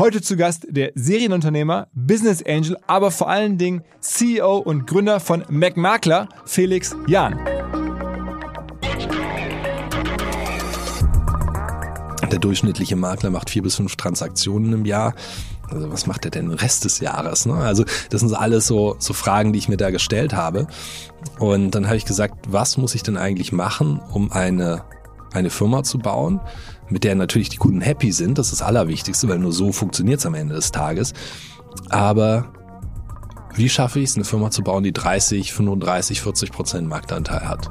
Heute zu Gast der Serienunternehmer, Business Angel, aber vor allen Dingen CEO und Gründer von MacMakler, Felix Jahn. Der durchschnittliche Makler macht vier bis fünf Transaktionen im Jahr. Also was macht er denn den Rest des Jahres? Ne? Also das sind alles so, so Fragen, die ich mir da gestellt habe. Und dann habe ich gesagt, was muss ich denn eigentlich machen, um eine, eine Firma zu bauen, mit der natürlich die Kunden happy sind. Das ist das Allerwichtigste, weil nur so funktioniert es am Ende des Tages. Aber wie schaffe ich es, eine Firma zu bauen, die 30, 35, 40 Prozent Marktanteil hat?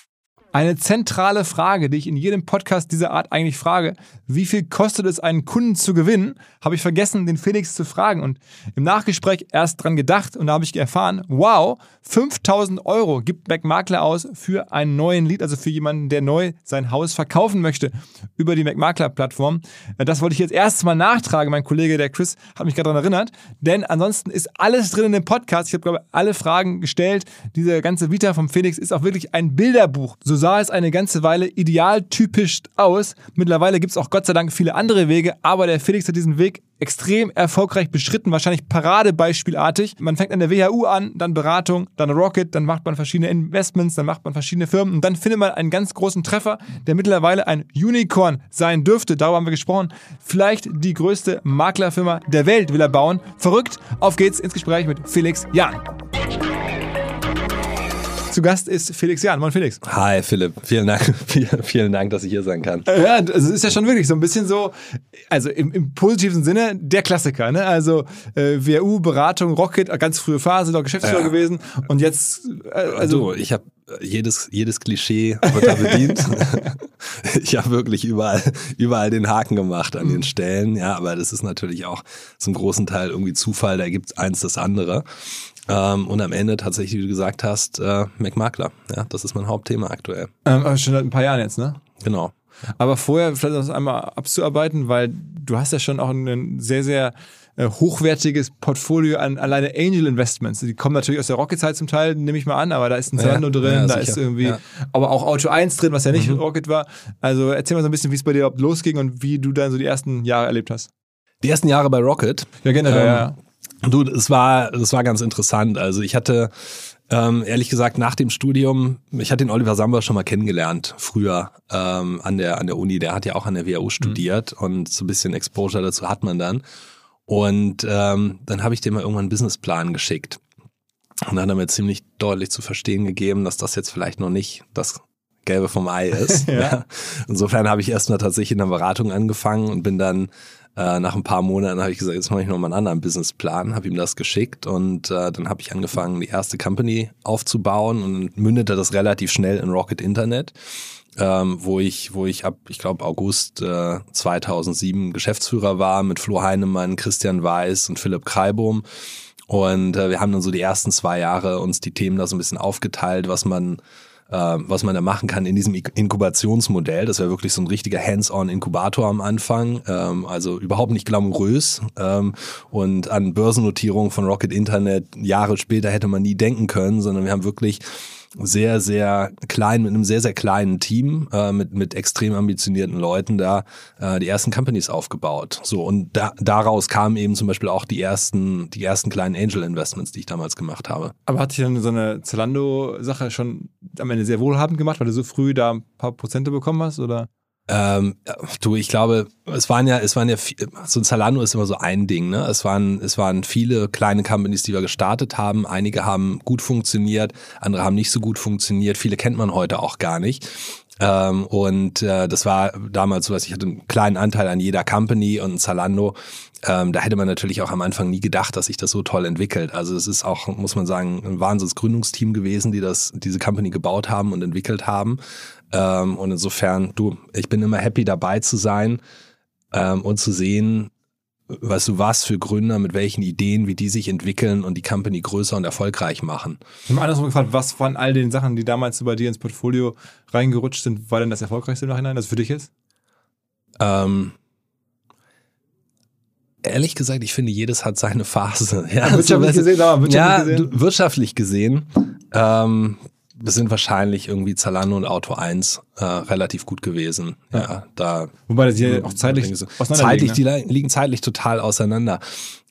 Eine zentrale Frage, die ich in jedem Podcast dieser Art eigentlich frage, wie viel kostet es, einen Kunden zu gewinnen, habe ich vergessen, den Felix zu fragen und im Nachgespräch erst dran gedacht und da habe ich erfahren, wow, 5000 Euro gibt MacMakler aus für einen neuen Lead, also für jemanden, der neu sein Haus verkaufen möchte über die MacMakler-Plattform. Das wollte ich jetzt erst mal nachtragen. Mein Kollege, der Chris, hat mich gerade daran erinnert, denn ansonsten ist alles drin in dem Podcast. Ich habe, glaube ich, alle Fragen gestellt. Diese ganze Vita vom Felix ist auch wirklich ein Bilderbuch. So sah es eine ganze Weile idealtypisch aus. Mittlerweile gibt es auch Gott sei Dank viele andere Wege, aber der Felix hat diesen Weg extrem erfolgreich beschritten, wahrscheinlich paradebeispielartig. Man fängt an der WHU an, dann Beratung, dann Rocket, dann macht man verschiedene Investments, dann macht man verschiedene Firmen und dann findet man einen ganz großen Treffer, der mittlerweile ein Unicorn sein dürfte. Darüber haben wir gesprochen. Vielleicht die größte Maklerfirma der Welt will er bauen. Verrückt. Auf geht's ins Gespräch mit Felix Jahn. Zu Gast ist Felix Jahn. Moin Felix. Hi Philipp, vielen Dank, vielen, Dank, dass ich hier sein kann. Ja, es ist ja schon wirklich so ein bisschen so, also im, im positiven Sinne der Klassiker, ne? Also äh, WU, Beratung, Rocket, ganz frühe Phase, doch Geschäftsführer Ja. gewesen und jetzt, äh, also Also ich habe jedes, jedes Klischee wird da bedient. ich habe wirklich überall, überall den Haken gemacht an den Stellen. Ja, aber das ist natürlich auch zum großen Teil irgendwie Zufall, da gibt eins das andere. Ähm, und am Ende tatsächlich, wie du gesagt hast, äh, MacMakler. Ja, das ist mein Hauptthema aktuell. ähm, aber schon seit ein paar Jahren jetzt, ne? Genau. Aber vorher vielleicht das einmal abzuarbeiten, weil du hast ja schon auch ein sehr, sehr äh, hochwertiges Portfolio an alleine Angel Investments. Die kommen natürlich aus der Rocket-Zeit zum Teil, nehme ich mal an, aber da ist ein Ja, Zalando drin, ja, da sicher, ist irgendwie, ja. aber auch Auto 1 drin, was ja nicht Mhm. Rocket war. Also erzähl mal so ein bisschen, wie es bei dir überhaupt losging und wie du dann so die ersten Jahre erlebt hast. Die ersten Jahre bei Rocket. Ja, generell, Ähm, ja. Du, es war, das war ganz interessant. Also ich hatte, ähm, ehrlich gesagt, nach dem Studium, ich hatte den Oliver Samba schon mal kennengelernt, früher ähm, an, der, an der Uni. Der hat ja auch an der WHU studiert und so ein bisschen Exposure dazu hat man dann. Und ähm, dann habe ich dem mal irgendwann einen Businessplan geschickt. Und dann hat er mir ziemlich deutlich zu verstehen gegeben, dass das jetzt vielleicht noch nicht das Gelbe vom Ei ist. Ja. Insofern habe ich erstmal tatsächlich in der Beratung angefangen und bin dann Äh, nach ein paar Monaten habe ich gesagt, jetzt mache ich nochmal einen anderen Businessplan, habe ihm das geschickt und äh, dann habe ich angefangen, die erste Company aufzubauen und mündete das relativ schnell in Rocket Internet. Ähm, wo ich, wo ich ab, ich glaube August äh, 2007 Geschäftsführer war mit Flo Heinemann, Christian Weiß und Philipp Kreibohm. Und äh, wir haben dann so die ersten zwei Jahre uns die Themen da so ein bisschen aufgeteilt, was man was man da machen kann in diesem Inkubationsmodell. Das wäre wirklich so ein richtiger Hands-on-Inkubator am Anfang, ähm, also überhaupt nicht glamourös. Ähm, und an Börsennotierung von Rocket Internet Jahre später hätte man nie denken können, sondern wir haben wirklich sehr, sehr klein, mit einem sehr, sehr kleinen Team, äh, mit, mit extrem ambitionierten Leuten da äh, die ersten Companies aufgebaut. So, und da, daraus kamen eben zum Beispiel auch die ersten, die ersten kleinen Angel Investments, die ich damals gemacht habe. Aber hat sich dann so eine Zalando-Sache schon am Ende sehr wohlhabend gemacht, weil du so früh da ein paar Prozente bekommen hast, oder? Ähm, du, ich glaube, es waren ja, es waren ja, so ein Zalando ist immer so ein Ding, ne? Es waren, es waren viele kleine Companies, die wir gestartet haben. Einige haben gut funktioniert, andere haben nicht so gut funktioniert. Viele kennt man heute auch gar nicht. Ähm, und äh, das war damals so, dass ich hatte einen kleinen Anteil an jeder Company und Zalando. Ähm, da hätte man natürlich auch am Anfang nie gedacht, dass sich das so toll entwickelt. Also es ist auch, muss man sagen, ein Wahnsinnsgründungsteam gewesen, die das, diese Company gebaut haben und entwickelt haben. Ähm, und insofern, du, ich bin immer happy dabei zu sein ähm, und zu sehen, weißt du, was für Gründer, mit welchen Ideen, wie die sich entwickeln und die Company größer und erfolgreich machen. Ich habe andersrum gefragt, was von all den Sachen, die damals bei dir ins Portfolio reingerutscht sind, war denn das erfolgreichste im Nachhinein, das für dich ist? Ähm, ehrlich gesagt, ich finde, jedes hat seine Phase. Ja, wirtschaftlich so, gesehen, aber wirtschaftlich ja, gesehen. wirtschaftlich gesehen. Ähm, sind wahrscheinlich irgendwie Zalando und Auto 1 äh, relativ gut gewesen. Ja, ja da. Wobei das hier auch zeitlich so. Zeitlich, ne? die liegen zeitlich total auseinander.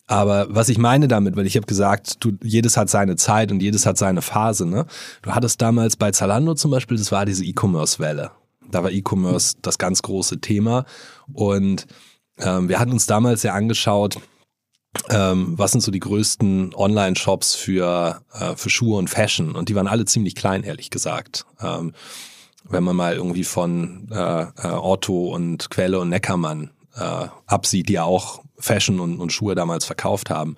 Aber was ich meine damit, weil ich habe gesagt, du, jedes hat seine Zeit und jedes hat seine Phase. Ne? Du hattest damals bei Zalando zum Beispiel, das war diese E-Commerce-Welle. Da war E-Commerce das ganz große Thema. Und ähm, wir hatten uns damals ja angeschaut, ähm, was sind so die größten Online-Shops für, äh, für Schuhe und Fashion? Und die waren alle ziemlich klein, ehrlich gesagt. Ähm, wenn man mal irgendwie von äh, äh, Otto und Quelle und Neckermann äh, absieht, die ja auch Fashion und, und Schuhe damals verkauft haben.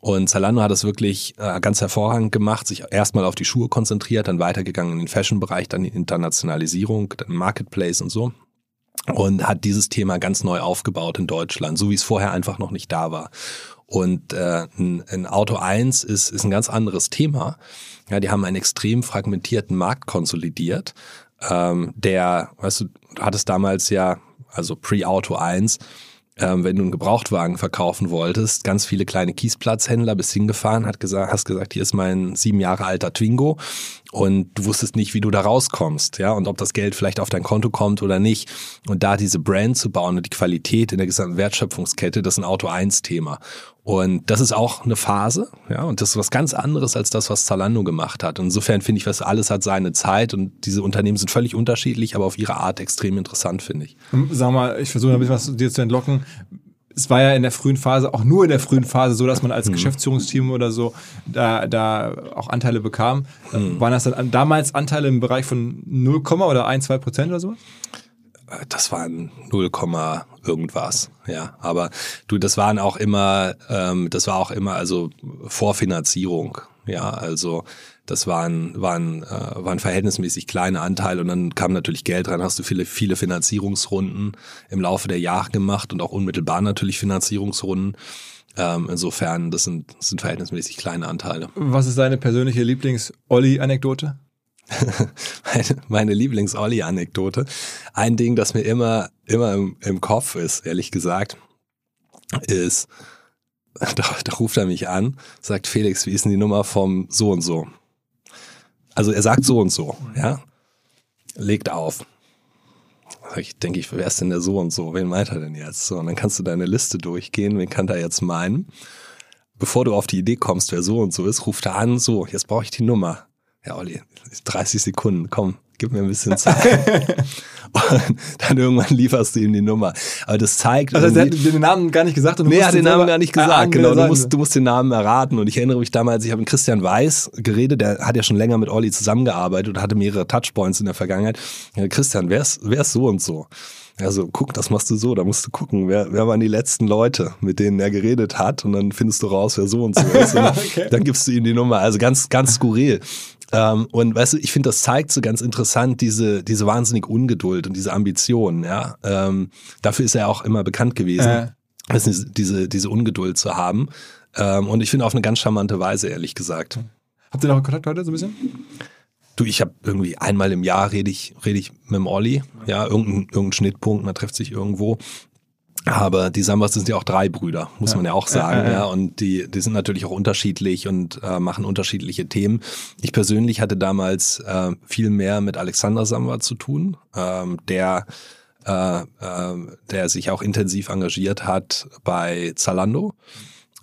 Und Zalando hat es wirklich äh, ganz hervorragend gemacht, sich erstmal auf die Schuhe konzentriert, dann weitergegangen in den Fashion-Bereich, dann die Internationalisierung, dann Marketplace und so und hat dieses Thema ganz neu aufgebaut in Deutschland, so wie es vorher einfach noch nicht da war. Und äh, ein, ein Auto 1 ist, ist ein ganz anderes Thema. Ja, die haben einen extrem fragmentierten Markt konsolidiert. Ähm, der, weißt du, du hattest damals ja, also Pre-Auto 1, ähm, wenn du einen Gebrauchtwagen verkaufen wolltest, ganz viele kleine Kiesplatzhändler bist hingefahren, hat gesagt, hast gesagt, hier ist mein sieben Jahre alter Twingo und du wusstest nicht, wie du da rauskommst, ja, und ob das Geld vielleicht auf dein Konto kommt oder nicht. Und da diese Brand zu bauen und die Qualität in der gesamten Wertschöpfungskette, das ist ein Auto 1 Thema. Und das ist auch eine Phase, ja, und das ist was ganz anderes als das, was Zalando gemacht hat. Und insofern finde ich, was alles hat seine Zeit und diese Unternehmen sind völlig unterschiedlich, aber auf ihre Art extrem interessant, finde ich. Sag mal, ich versuche ein bisschen was dir zu entlocken es war ja in der frühen Phase, auch nur in der frühen Phase so, dass man als mhm. Geschäftsführungsteam oder so da, da auch Anteile bekam. Mhm. Waren das dann damals Anteile im Bereich von 0, oder 1, 2 Prozent oder so? Das waren 0, irgendwas, ja. Aber du, das waren auch immer, ähm, das war auch immer also Vorfinanzierung, ja. Also das waren, waren, äh, waren verhältnismäßig kleine Anteile und dann kam natürlich Geld rein, hast du viele, viele Finanzierungsrunden im Laufe der Jahre gemacht und auch unmittelbar natürlich Finanzierungsrunden. Ähm, insofern, das sind, das sind verhältnismäßig kleine Anteile. Was ist deine persönliche Lieblings-Olli-Anekdote? meine, meine Lieblings-Olli-Anekdote. Ein Ding, das mir immer, immer im, im Kopf ist, ehrlich gesagt, ist, da, da ruft er mich an, sagt Felix, wie ist denn die Nummer vom so und so? Also er sagt so und so, ja. Legt auf. Ich denke, ich, wer ist denn der so und so? Wen meint er denn jetzt? So, und dann kannst du deine Liste durchgehen. Wen kann er jetzt meinen? Bevor du auf die Idee kommst, wer so und so ist, ruft er an, so, jetzt brauche ich die Nummer. Ja, Olli, 30 Sekunden, komm, gib mir ein bisschen Zeit. und dann irgendwann lieferst du ihm die Nummer. Aber das zeigt. Also er hat den Namen gar nicht gesagt und du nee, er hat den Namen gar nicht gesagt. Ah, genau, du musst, du musst den Namen erraten. Und ich erinnere mich damals, ich habe mit Christian Weiß geredet, der hat ja schon länger mit Olli zusammengearbeitet und hatte mehrere Touchpoints in der Vergangenheit. Christian, wer ist, wer ist so und so? Also guck, das machst du so, da musst du gucken, wer, wer waren die letzten Leute, mit denen er geredet hat und dann findest du raus, wer so und so ist. Und okay. Dann gibst du ihm die Nummer. Also ganz, ganz skurril. Ähm, und weißt du, ich finde, das zeigt so ganz interessant diese, diese wahnsinnig Ungeduld und diese Ambition, ja. Ähm, dafür ist er auch immer bekannt gewesen, äh. du, diese, diese Ungeduld zu haben. Ähm, und ich finde auf eine ganz charmante Weise, ehrlich gesagt. Habt ihr noch Kontakt heute so ein bisschen? Du, ich habe irgendwie einmal im Jahr rede ich, rede ich mit dem Olli, ja, irgendein, irgendein Schnittpunkt, man trifft sich irgendwo. Aber die Sambas sind ja auch drei Brüder, muss ja. man ja auch sagen, ja, ja, ja, Und die, die sind natürlich auch unterschiedlich und äh, machen unterschiedliche Themen. Ich persönlich hatte damals äh, viel mehr mit Alexander Samba zu tun, ähm, der äh, äh, der sich auch intensiv engagiert hat bei Zalando.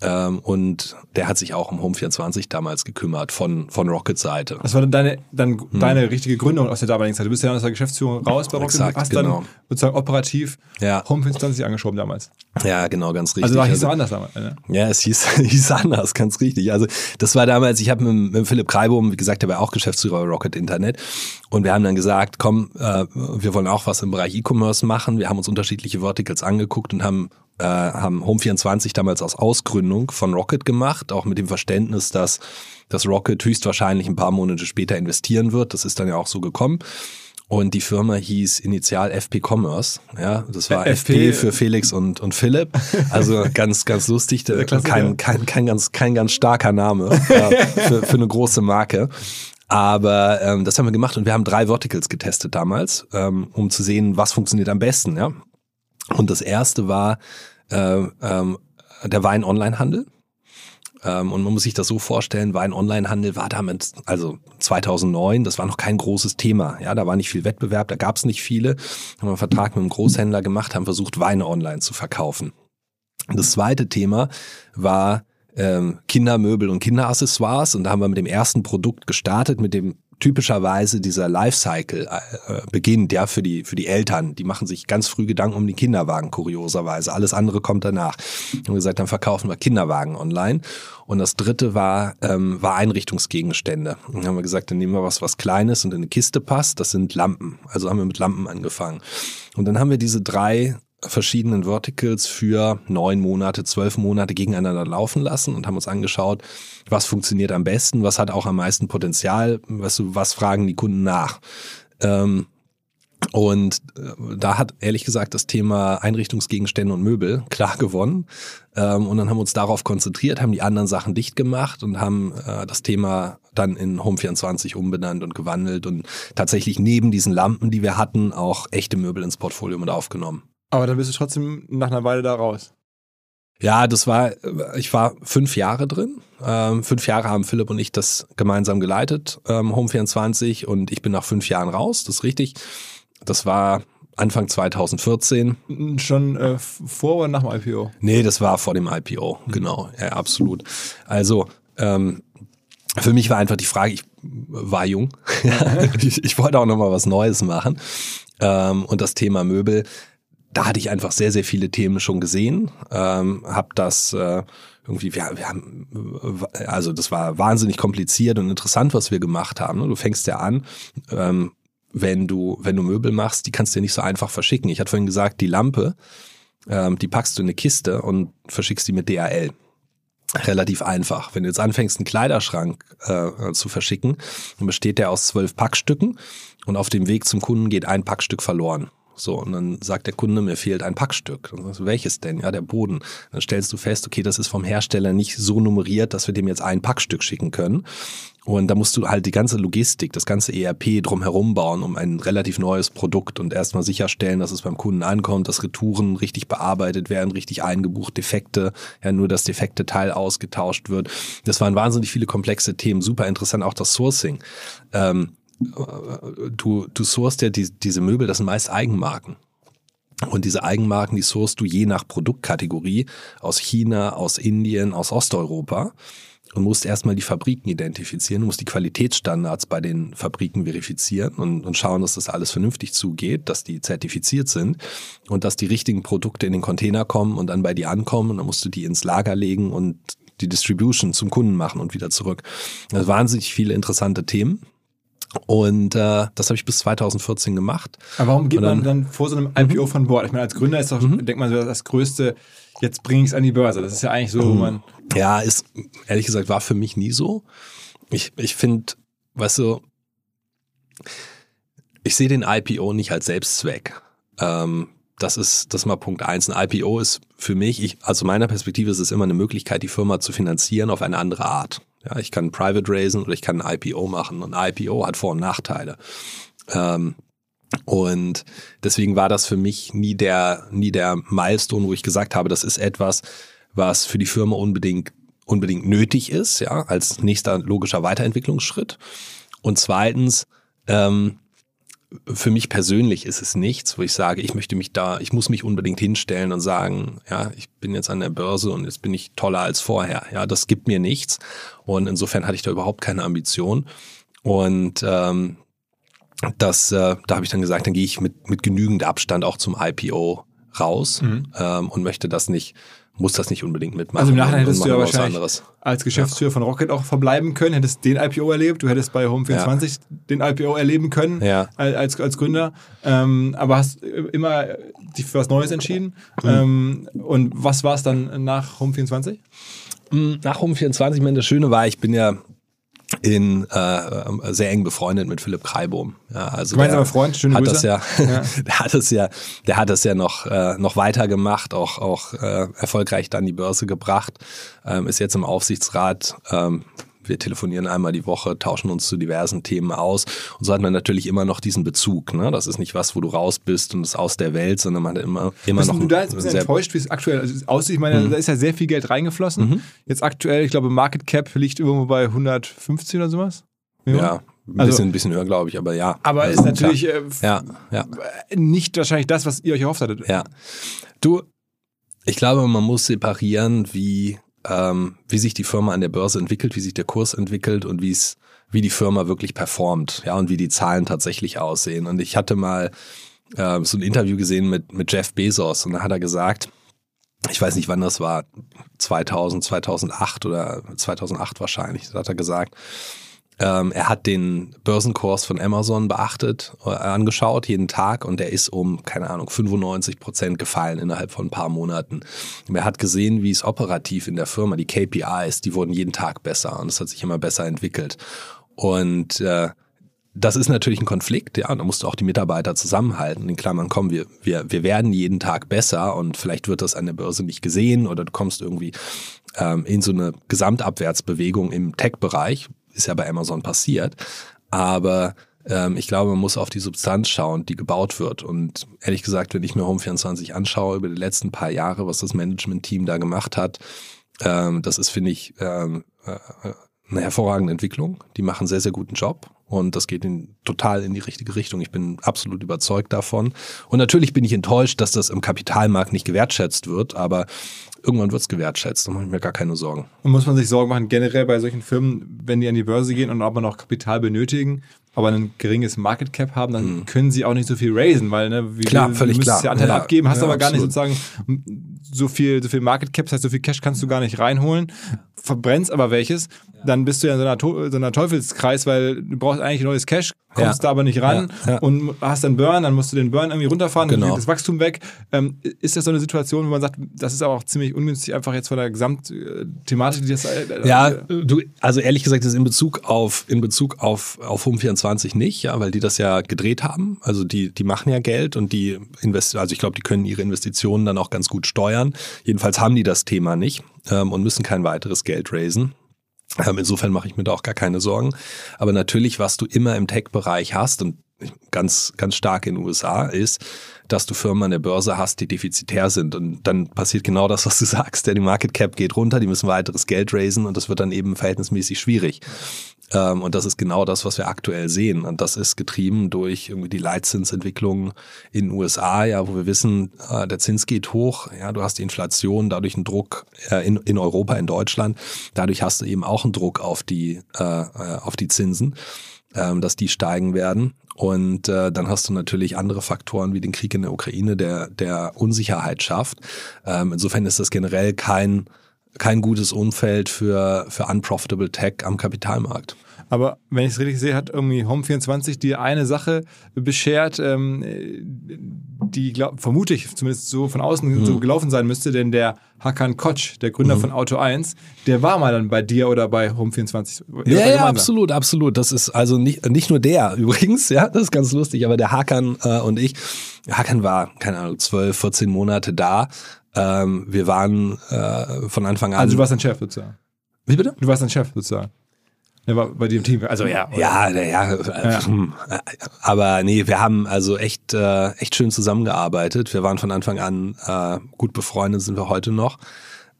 Ähm, und der hat sich auch um Home 24 damals gekümmert von, von Rocket Seite. Das war dann deine, dann hm. deine richtige Gründung aus der damaligen Zeit. Du bist ja aus der Geschäftsführung raus bei Rocket Exakt, hast genau. dann sozusagen operativ ja. Home 24 angeschoben damals. Ja, genau, ganz richtig. Also war hieß also, anders damals. Ne? Ja, es hieß, hieß anders, ganz richtig. Also das war damals, ich habe mit, mit Philipp Kreibohm, wie gesagt, der war auch Geschäftsführer bei Rocket Internet und wir haben dann gesagt, komm, äh, wir wollen auch was im Bereich E-Commerce machen. Wir haben uns unterschiedliche Verticals angeguckt und haben äh, haben Home24 damals aus Ausgründung von Rocket gemacht, auch mit dem Verständnis, dass dass Rocket höchstwahrscheinlich ein paar Monate später investieren wird. Das ist dann ja auch so gekommen. Und die Firma hieß initial FP Commerce. Ja, das war FP, FP für Felix und, und Philipp. Also ganz, ganz lustig. Kein, kein, kein, ganz, kein ganz starker Name äh, für, für eine große Marke. Aber ähm, das haben wir gemacht und wir haben drei Verticals getestet damals, ähm, um zu sehen, was funktioniert am besten. Ja? Und das erste war äh, ähm, der Wein-Online-Handel. Ähm, und man muss sich das so vorstellen, Wein-Online-Handel war damit, also 2009, das war noch kein großes Thema. Ja, da war nicht viel Wettbewerb, da gab es nicht viele. Haben einen Vertrag mit einem Großhändler gemacht, haben versucht, Weine online zu verkaufen. Das zweite Thema war ähm, Kindermöbel und Kinderaccessoires und da haben wir mit dem ersten Produkt gestartet, mit dem typischerweise dieser Lifecycle äh, beginnt, ja, für die, für die Eltern. Die machen sich ganz früh Gedanken um die Kinderwagen, kurioserweise. Alles andere kommt danach. Und gesagt, dann verkaufen wir Kinderwagen online. Und das dritte war, ähm, war Einrichtungsgegenstände. Und dann haben wir gesagt, dann nehmen wir was, was Kleines und in eine Kiste passt. Das sind Lampen. Also haben wir mit Lampen angefangen. Und dann haben wir diese drei verschiedenen Verticals für neun Monate, zwölf Monate gegeneinander laufen lassen und haben uns angeschaut, was funktioniert am besten, was hat auch am meisten Potenzial, was, was fragen die Kunden nach. Ähm, und äh, da hat ehrlich gesagt das Thema Einrichtungsgegenstände und Möbel klar gewonnen. Ähm, und dann haben wir uns darauf konzentriert, haben die anderen Sachen dicht gemacht und haben äh, das Thema dann in Home24 umbenannt und gewandelt und tatsächlich neben diesen Lampen, die wir hatten, auch echte Möbel ins Portfolio mit aufgenommen. Aber dann bist du trotzdem nach einer Weile da raus. Ja, das war, ich war fünf Jahre drin. Ähm, fünf Jahre haben Philipp und ich das gemeinsam geleitet, ähm, Home24, und ich bin nach fünf Jahren raus, das ist richtig. Das war Anfang 2014. Schon äh, vor oder nach dem IPO? Nee, das war vor dem IPO, mhm. genau, ja, absolut. Also, ähm, für mich war einfach die Frage, ich war jung, ich, ich wollte auch nochmal was Neues machen. Ähm, und das Thema Möbel da hatte ich einfach sehr, sehr viele Themen schon gesehen, ähm, habe das äh, irgendwie, wir, wir haben, also das war wahnsinnig kompliziert und interessant, was wir gemacht haben. Ne? Du fängst ja an, ähm, wenn du, wenn du Möbel machst, die kannst du ja nicht so einfach verschicken. Ich hatte vorhin gesagt, die Lampe, ähm, die packst du in eine Kiste und verschickst die mit DHL. Relativ einfach. Wenn du jetzt anfängst, einen Kleiderschrank äh, zu verschicken, dann besteht der aus zwölf Packstücken und auf dem Weg zum Kunden geht ein Packstück verloren. So, und dann sagt der Kunde, mir fehlt ein Packstück. Dann sagst welches denn? Ja, der Boden. Dann stellst du fest, okay, das ist vom Hersteller nicht so nummeriert, dass wir dem jetzt ein Packstück schicken können. Und da musst du halt die ganze Logistik, das ganze ERP drumherum bauen, um ein relativ neues Produkt und erstmal sicherstellen, dass es beim Kunden ankommt, dass Retouren richtig bearbeitet werden, richtig eingebucht, Defekte, ja, nur das defekte Teil ausgetauscht wird. Das waren wahnsinnig viele komplexe Themen, super interessant, auch das Sourcing. Ähm, du, du sourst ja die, diese Möbel, das sind meist Eigenmarken. Und diese Eigenmarken, die sourst du je nach Produktkategorie aus China, aus Indien, aus Osteuropa und musst erstmal die Fabriken identifizieren, du musst die Qualitätsstandards bei den Fabriken verifizieren und, und schauen, dass das alles vernünftig zugeht, dass die zertifiziert sind und dass die richtigen Produkte in den Container kommen und dann bei dir ankommen und dann musst du die ins Lager legen und die Distribution zum Kunden machen und wieder zurück. Also wahnsinnig viele interessante Themen. Und äh, das habe ich bis 2014 gemacht. Aber warum geht dann- man dann vor so einem IPO von Bord? Ich meine, als Gründer ist doch, denkt man so, das größte, jetzt bringe ich es an die Börse. Das ist ja eigentlich so, wo man. Ja, ist, ehrlich gesagt, war für mich nie so. Ich, ich finde, weißt du, ich sehe den IPO nicht als Selbstzweck. Ähm, das ist, das ist mal Punkt eins. Ein IPO ist für mich, ich, also meiner Perspektive ist es immer eine Möglichkeit, die Firma zu finanzieren auf eine andere Art. Ja, ich kann Private raisen oder ich kann ein IPO machen. Und IPO hat Vor- und Nachteile. Ähm, und deswegen war das für mich nie der, nie der Milestone, wo ich gesagt habe, das ist etwas, was für die Firma unbedingt, unbedingt nötig ist, ja, als nächster logischer Weiterentwicklungsschritt. Und zweitens, ähm, für mich persönlich ist es nichts, wo ich sage, ich möchte mich da, ich muss mich unbedingt hinstellen und sagen, ja, ich bin jetzt an der Börse und jetzt bin ich toller als vorher. Ja, das gibt mir nichts. Und insofern hatte ich da überhaupt keine Ambition. Und ähm, das, äh, da habe ich dann gesagt, dann gehe ich mit, mit genügend Abstand auch zum IPO raus ähm, und möchte das nicht, muss das nicht unbedingt mitmachen. Also im Nachhinein hättest du ja wahrscheinlich anderes. als Geschäftsführer von Rocket auch verbleiben können, hättest den IPO erlebt, du hättest bei Home24 den IPO erleben können Ja. al- als, als Gründer, ähm, aber hast immer dich für was Neues entschieden. Mhm. Ähm, und was war es dann nach Home24? Mm, Nach Home24, ich meine, das Schöne war, ich bin ja in äh, sehr eng befreundet mit Philipp Kreibohm. Ja, also Gemeinsamer der Freund, schöne hat Grüße. das ja, der hat es ja, der hat es ja noch äh, noch weiter gemacht, auch auch äh, erfolgreich dann die Börse gebracht, ähm, ist jetzt im Aufsichtsrat. Ähm, wir telefonieren einmal die Woche, tauschen uns zu diversen Themen aus. Und so hat man natürlich immer noch diesen Bezug. Ne? Das ist nicht was, wo du raus bist und es ist aus der Welt, sondern man hat immer, immer Bist noch du da jetzt ein bisschen enttäuscht, wie es aktuell aussieht? Ich meine, da ist ja sehr viel Geld reingeflossen. Jetzt aktuell, ich glaube, Market Cap liegt irgendwo bei 150 oder sowas. ja, ein Also- bisschen, ein bisschen höher, glaube ich, aber ja. Aber Also, ist natürlich äh, Ja, ja. nicht wahrscheinlich das, was ihr euch erhofft hattet. Ja. Du, ich glaube, man muss separieren, wie, ähm, wie sich die Firma an der Börse entwickelt, wie sich der Kurs entwickelt und wie es, wie die Firma wirklich performt, ja, und wie die Zahlen tatsächlich aussehen. Und ich hatte mal äh, so ein Interview gesehen mit, mit Jeff Bezos und da hat er gesagt, ich weiß nicht, wann das war, 2000, 2008 oder 2008 wahrscheinlich, da hat er gesagt, ähm, er hat den Börsenkurs von Amazon beachtet, äh, angeschaut jeden Tag und der ist um, keine Ahnung, 95 Prozent gefallen innerhalb von ein paar Monaten. Und er hat gesehen, wie es operativ in der Firma, die KPIs, die wurden jeden Tag besser und es hat sich immer besser entwickelt. Und äh, das ist natürlich ein Konflikt, ja, da musst du auch die Mitarbeiter zusammenhalten. In Klammern, komm, wir, wir, wir werden jeden Tag besser und vielleicht wird das an der Börse nicht gesehen oder du kommst irgendwie ähm, in so eine Gesamtabwärtsbewegung im Tech-Bereich, ist ja bei Amazon passiert. Aber ähm, ich glaube, man muss auf die Substanz schauen, die gebaut wird. Und ehrlich gesagt, wenn ich mir Home24 anschaue über die letzten paar Jahre, was das Management-Team da gemacht hat, ähm, das ist, finde ich, ähm, äh, eine hervorragende Entwicklung. Die machen einen sehr, sehr guten Job und das geht in, total in die richtige Richtung. Ich bin absolut überzeugt davon. Und natürlich bin ich enttäuscht, dass das im Kapitalmarkt nicht gewertschätzt wird, aber irgendwann wird es gewertschätzt. Da mache ich mir gar keine Sorgen. Und muss man sich Sorgen machen, generell bei solchen Firmen, wenn die an die Börse gehen und aber noch Kapital benötigen, aber ein geringes Market Cap haben, dann können sie auch nicht so viel raisen, weil, ne, wie Mhm. Klar, du, völlig du müsstest klar. ja Anteile Ja, abgeben, hast ja, aber gar nicht absolut. sozusagen so viel, so viel Market Cap, das heißt, so viel Cash kannst du gar nicht reinholen, verbrennst aber welches, dann bist du ja in so einer, so einer Teufelskreis, weil du brauchst eigentlich neues Cash, kommst Ja. da aber nicht ran Ja, ja. und hast dann Burn, dann musst du den Burn irgendwie runterfahren, dann Genau. geht das Wachstum weg. Ähm, ist das so eine Situation, wo man sagt, das ist aber auch ziemlich ungünstig, einfach jetzt von der Gesamtthematik, die das äh, Ja, du, also ehrlich gesagt, das ist in Bezug auf, in Bezug auf, auf Home24 nicht, ja, weil die das ja gedreht haben. Also die, die machen ja Geld und die invest, also ich glaube, die können ihre Investitionen dann auch ganz gut steuern. Jedenfalls haben die das Thema nicht ähm, und müssen kein weiteres Geld raisen. Ähm, insofern mache ich mir da auch gar keine Sorgen. Aber natürlich, was du immer im Tech-Bereich hast und ganz, ganz stark in den USA ist, dass du Firmen an der Börse hast, die defizitär sind. Und dann passiert genau das, was du sagst. Der die Market Cap geht runter, die müssen weiteres Geld raisen und das wird dann eben verhältnismäßig schwierig. Ähm, und das ist genau das, was wir aktuell sehen. Und das ist getrieben durch irgendwie die Leitzinsentwicklung in den USA, ja, wo wir wissen, äh, der Zins geht hoch, ja, du hast die Inflation, dadurch einen Druck äh, in, in Europa, in Deutschland. Dadurch hast du eben auch einen Druck auf die, äh, auf die Zinsen, ähm, dass die steigen werden. Und äh, dann hast du natürlich andere Faktoren wie den Krieg in der Ukraine, der, der Unsicherheit schafft. Ähm, insofern ist das generell kein kein gutes Umfeld für, für unprofitable Tech am Kapitalmarkt. Aber wenn ich es richtig sehe, hat irgendwie Home24 dir eine Sache beschert, ähm, die glaub, vermute ich zumindest so von außen mhm. so gelaufen sein müsste, denn der Hakan Koch, der Gründer mhm. von Auto 1, der war mal dann bei dir oder bei Home24. Ja, ja, absolut, absolut. Das ist also nicht, nicht nur der übrigens, ja, das ist ganz lustig, aber der Hakan äh, und ich, Hakan war, keine Ahnung, 12, 14 Monate da. Ähm, wir waren äh, von Anfang an. Also du warst ein Chef sozusagen. Wie bitte? Du warst ein Chef sozusagen. Der war bei im Team. Also ja. Ja, ja, ja, ja. Hm. Aber nee, wir haben also echt, äh, echt schön zusammengearbeitet. Wir waren von Anfang an äh, gut befreundet, sind wir heute noch.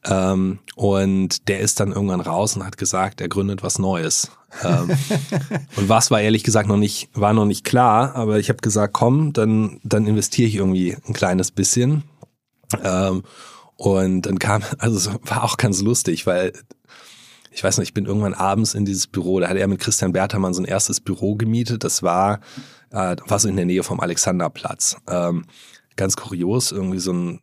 Ähm, und der ist dann irgendwann raus und hat gesagt, er gründet was Neues. Ähm, und was war ehrlich gesagt noch nicht, war noch nicht klar, aber ich habe gesagt, komm, dann, dann investiere ich irgendwie ein kleines bisschen. Ähm, und dann kam, also es war auch ganz lustig, weil ich weiß nicht, ich bin irgendwann abends in dieses Büro, da hat er mit Christian Bertermann so ein erstes Büro gemietet. Das war, äh, war so in der Nähe vom Alexanderplatz. Ähm, ganz kurios, irgendwie so ein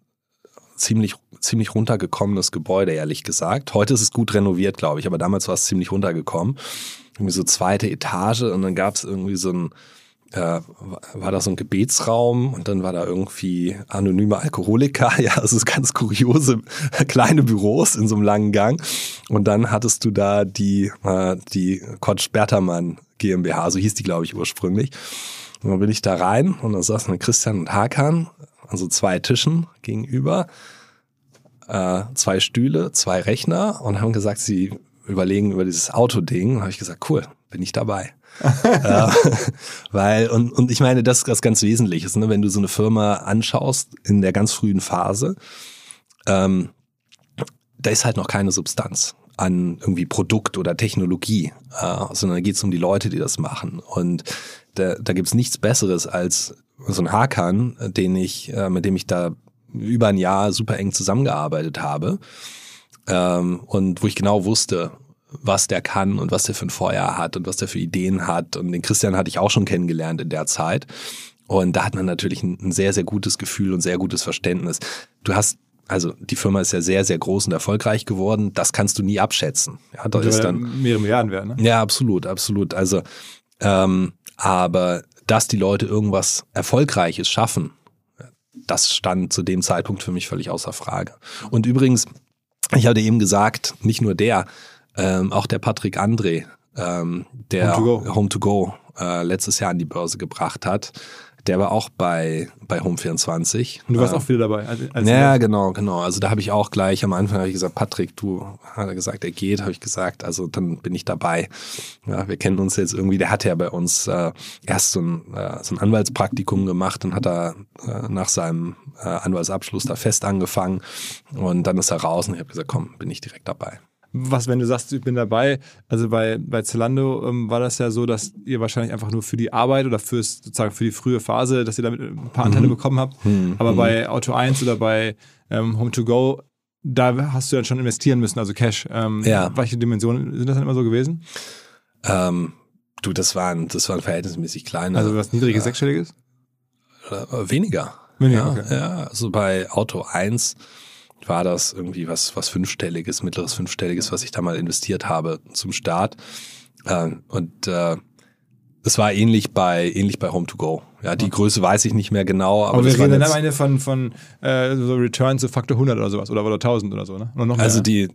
ziemlich, ziemlich runtergekommenes Gebäude, ehrlich gesagt. Heute ist es gut renoviert, glaube ich, aber damals war es ziemlich runtergekommen. Irgendwie so zweite Etage und dann gab es irgendwie so ein äh, war da so ein Gebetsraum und dann war da irgendwie anonyme Alkoholiker, ja, also ganz kuriose kleine Büros in so einem langen Gang. Und dann hattest du da die, äh, die Kotsch Bertermann GmbH, so hieß die, glaube ich, ursprünglich. Und dann bin ich da rein und da saßen Christian und Hakan an so zwei Tischen gegenüber, äh, zwei Stühle, zwei Rechner und haben gesagt, sie überlegen über dieses Autoding. Und habe ich gesagt, cool, bin ich dabei äh, weil, und, und ich meine, das ist das ganz Wesentliches, ne? wenn du so eine Firma anschaust in der ganz frühen Phase, ähm, da ist halt noch keine Substanz an irgendwie Produkt oder Technologie, äh, sondern da geht es um die Leute, die das machen. Und da, da gibt es nichts Besseres als so ein Hakan, den ich, äh, mit dem ich da über ein Jahr super eng zusammengearbeitet habe. Ähm, und wo ich genau wusste, was der kann und was der für ein Feuer hat und was der für Ideen hat. Und den Christian hatte ich auch schon kennengelernt in der Zeit. Und da hat man natürlich ein, ein sehr, sehr gutes Gefühl und sehr gutes Verständnis. Du hast also die Firma ist ja sehr, sehr groß und erfolgreich geworden. Das kannst du nie abschätzen. Ja, da ist dann mehrere Milliarden werden. Ne? Ja, absolut, absolut. Also, ähm, aber dass die Leute irgendwas Erfolgreiches schaffen, das stand zu dem Zeitpunkt für mich völlig außer Frage. Und übrigens, ich hatte eben gesagt, nicht nur der, ähm, auch der Patrick André, ähm, der Home to Go, Home to Go äh, letztes Jahr an die Börse gebracht hat, der war auch bei, bei Home24. Und du warst äh, auch wieder dabei. Als, als ja, genau, genau. Also da habe ich auch gleich am Anfang ich gesagt, Patrick, du hat er gesagt, er geht, habe ich gesagt, also dann bin ich dabei. Ja, wir kennen uns jetzt irgendwie, der hat ja bei uns äh, erst so ein, äh, so ein Anwaltspraktikum gemacht und hat da äh, nach seinem äh, Anwaltsabschluss da fest angefangen und dann ist er raus und ich habe gesagt, komm, bin ich direkt dabei was, wenn du sagst, ich bin dabei, also bei, bei Zalando ähm, war das ja so, dass ihr wahrscheinlich einfach nur für die Arbeit oder fürs, sozusagen für die frühe Phase, dass ihr damit ein paar Anteile mhm. bekommen habt. Mhm. Aber bei Auto 1 oder bei ähm, Home 2 Go, da hast du dann schon investieren müssen, also Cash. Ähm, ja. Welche Dimensionen sind das dann immer so gewesen? Ähm, du, das waren, das waren verhältnismäßig kleine. Also was niedriges, äh, sechsstelliges? Äh, weniger. Weniger, ja, okay. ja, also bei Auto 1 war das irgendwie was, was fünfstelliges, mittleres fünfstelliges, was ich da mal investiert habe zum Start. Äh, und äh, es war ähnlich bei ähnlich bei Home to Go. Ja, die Größe weiß ich nicht mehr genau. Aber, aber wir reden dann am Ende von, von äh, so Return zu Faktor 100 oder sowas oder, oder 1000 oder so, ne? Oder noch mehr. Also die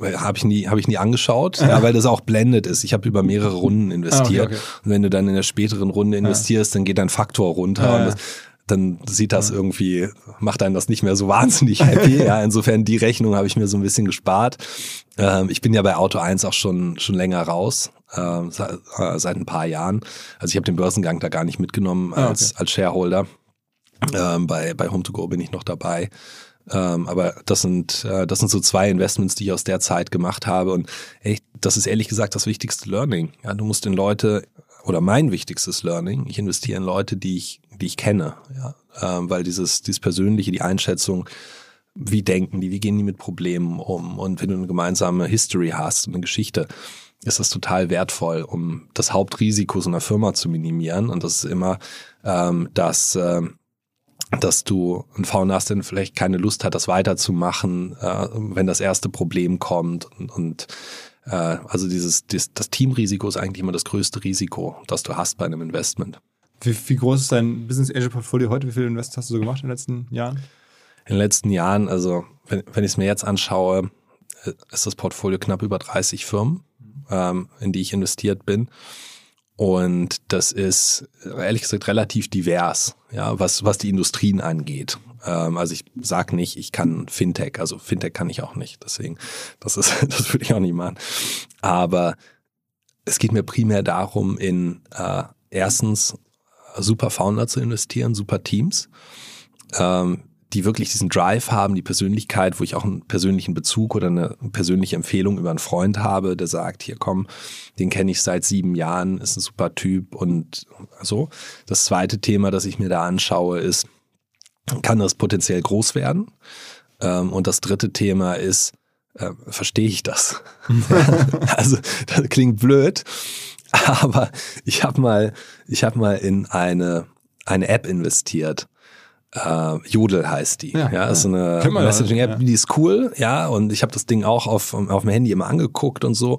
habe ich nie habe ich nie angeschaut, ja, weil das auch blendet ist. Ich habe über mehrere Runden investiert. Ah, okay, okay. Und wenn du dann in der späteren Runde investierst, ja. dann geht dein Faktor runter. Ja, dann sieht das irgendwie, macht einen das nicht mehr so wahnsinnig happy. ja, insofern die Rechnung habe ich mir so ein bisschen gespart. Ähm, ich bin ja bei Auto 1 auch schon, schon länger raus, äh, seit, äh, seit ein paar Jahren. Also ich habe den Börsengang da gar nicht mitgenommen als, ah, okay. als Shareholder. Ähm, bei, bei Home2Go bin ich noch dabei. Ähm, aber das sind, äh, das sind so zwei Investments, die ich aus der Zeit gemacht habe. Und ey, das ist ehrlich gesagt das wichtigste Learning. Ja, du musst in Leute oder mein wichtigstes Learning, ich investiere in Leute, die ich, die ich kenne, ja, ähm, weil dieses, dieses persönliche, die Einschätzung, wie denken die, wie gehen die mit Problemen um? Und wenn du eine gemeinsame History hast, eine Geschichte, ist das total wertvoll, um das Hauptrisiko so einer Firma zu minimieren. Und das ist immer, ähm, dass äh, dass du einen Founder hast, der vielleicht keine Lust hat, das weiterzumachen, äh, wenn das erste Problem kommt. Und, und äh, also dieses, das, das Teamrisiko ist eigentlich immer das größte Risiko, das du hast bei einem Investment. Wie, wie groß ist dein Business Angel Portfolio heute? Wie viele Investments hast du so gemacht in den letzten Jahren? In den letzten Jahren, also wenn, wenn ich es mir jetzt anschaue, äh, ist das Portfolio knapp über 30 Firmen, ähm, in die ich investiert bin. Und das ist ehrlich gesagt relativ divers, ja, was, was die Industrien angeht. Ähm, also ich sag nicht, ich kann Fintech, also Fintech kann ich auch nicht, deswegen, das ist, das würde ich auch nicht machen. Aber es geht mir primär darum, in äh, erstens super Founder zu investieren, super Teams. Ähm, die wirklich diesen Drive haben, die Persönlichkeit, wo ich auch einen persönlichen Bezug oder eine persönliche Empfehlung über einen Freund habe, der sagt, hier komm, den kenne ich seit sieben Jahren, ist ein super Typ und so. Das zweite Thema, das ich mir da anschaue, ist, kann das potenziell groß werden? Ähm, und das dritte Thema ist, äh, verstehe ich das? also das klingt blöd, aber ich habe mal, ich habe mal in eine eine App investiert äh, Jodel heißt die. Ja, ja, ist so eine Messaging-App, ja. die ist cool, ja, und ich habe das Ding auch auf, auf dem Handy immer angeguckt und so.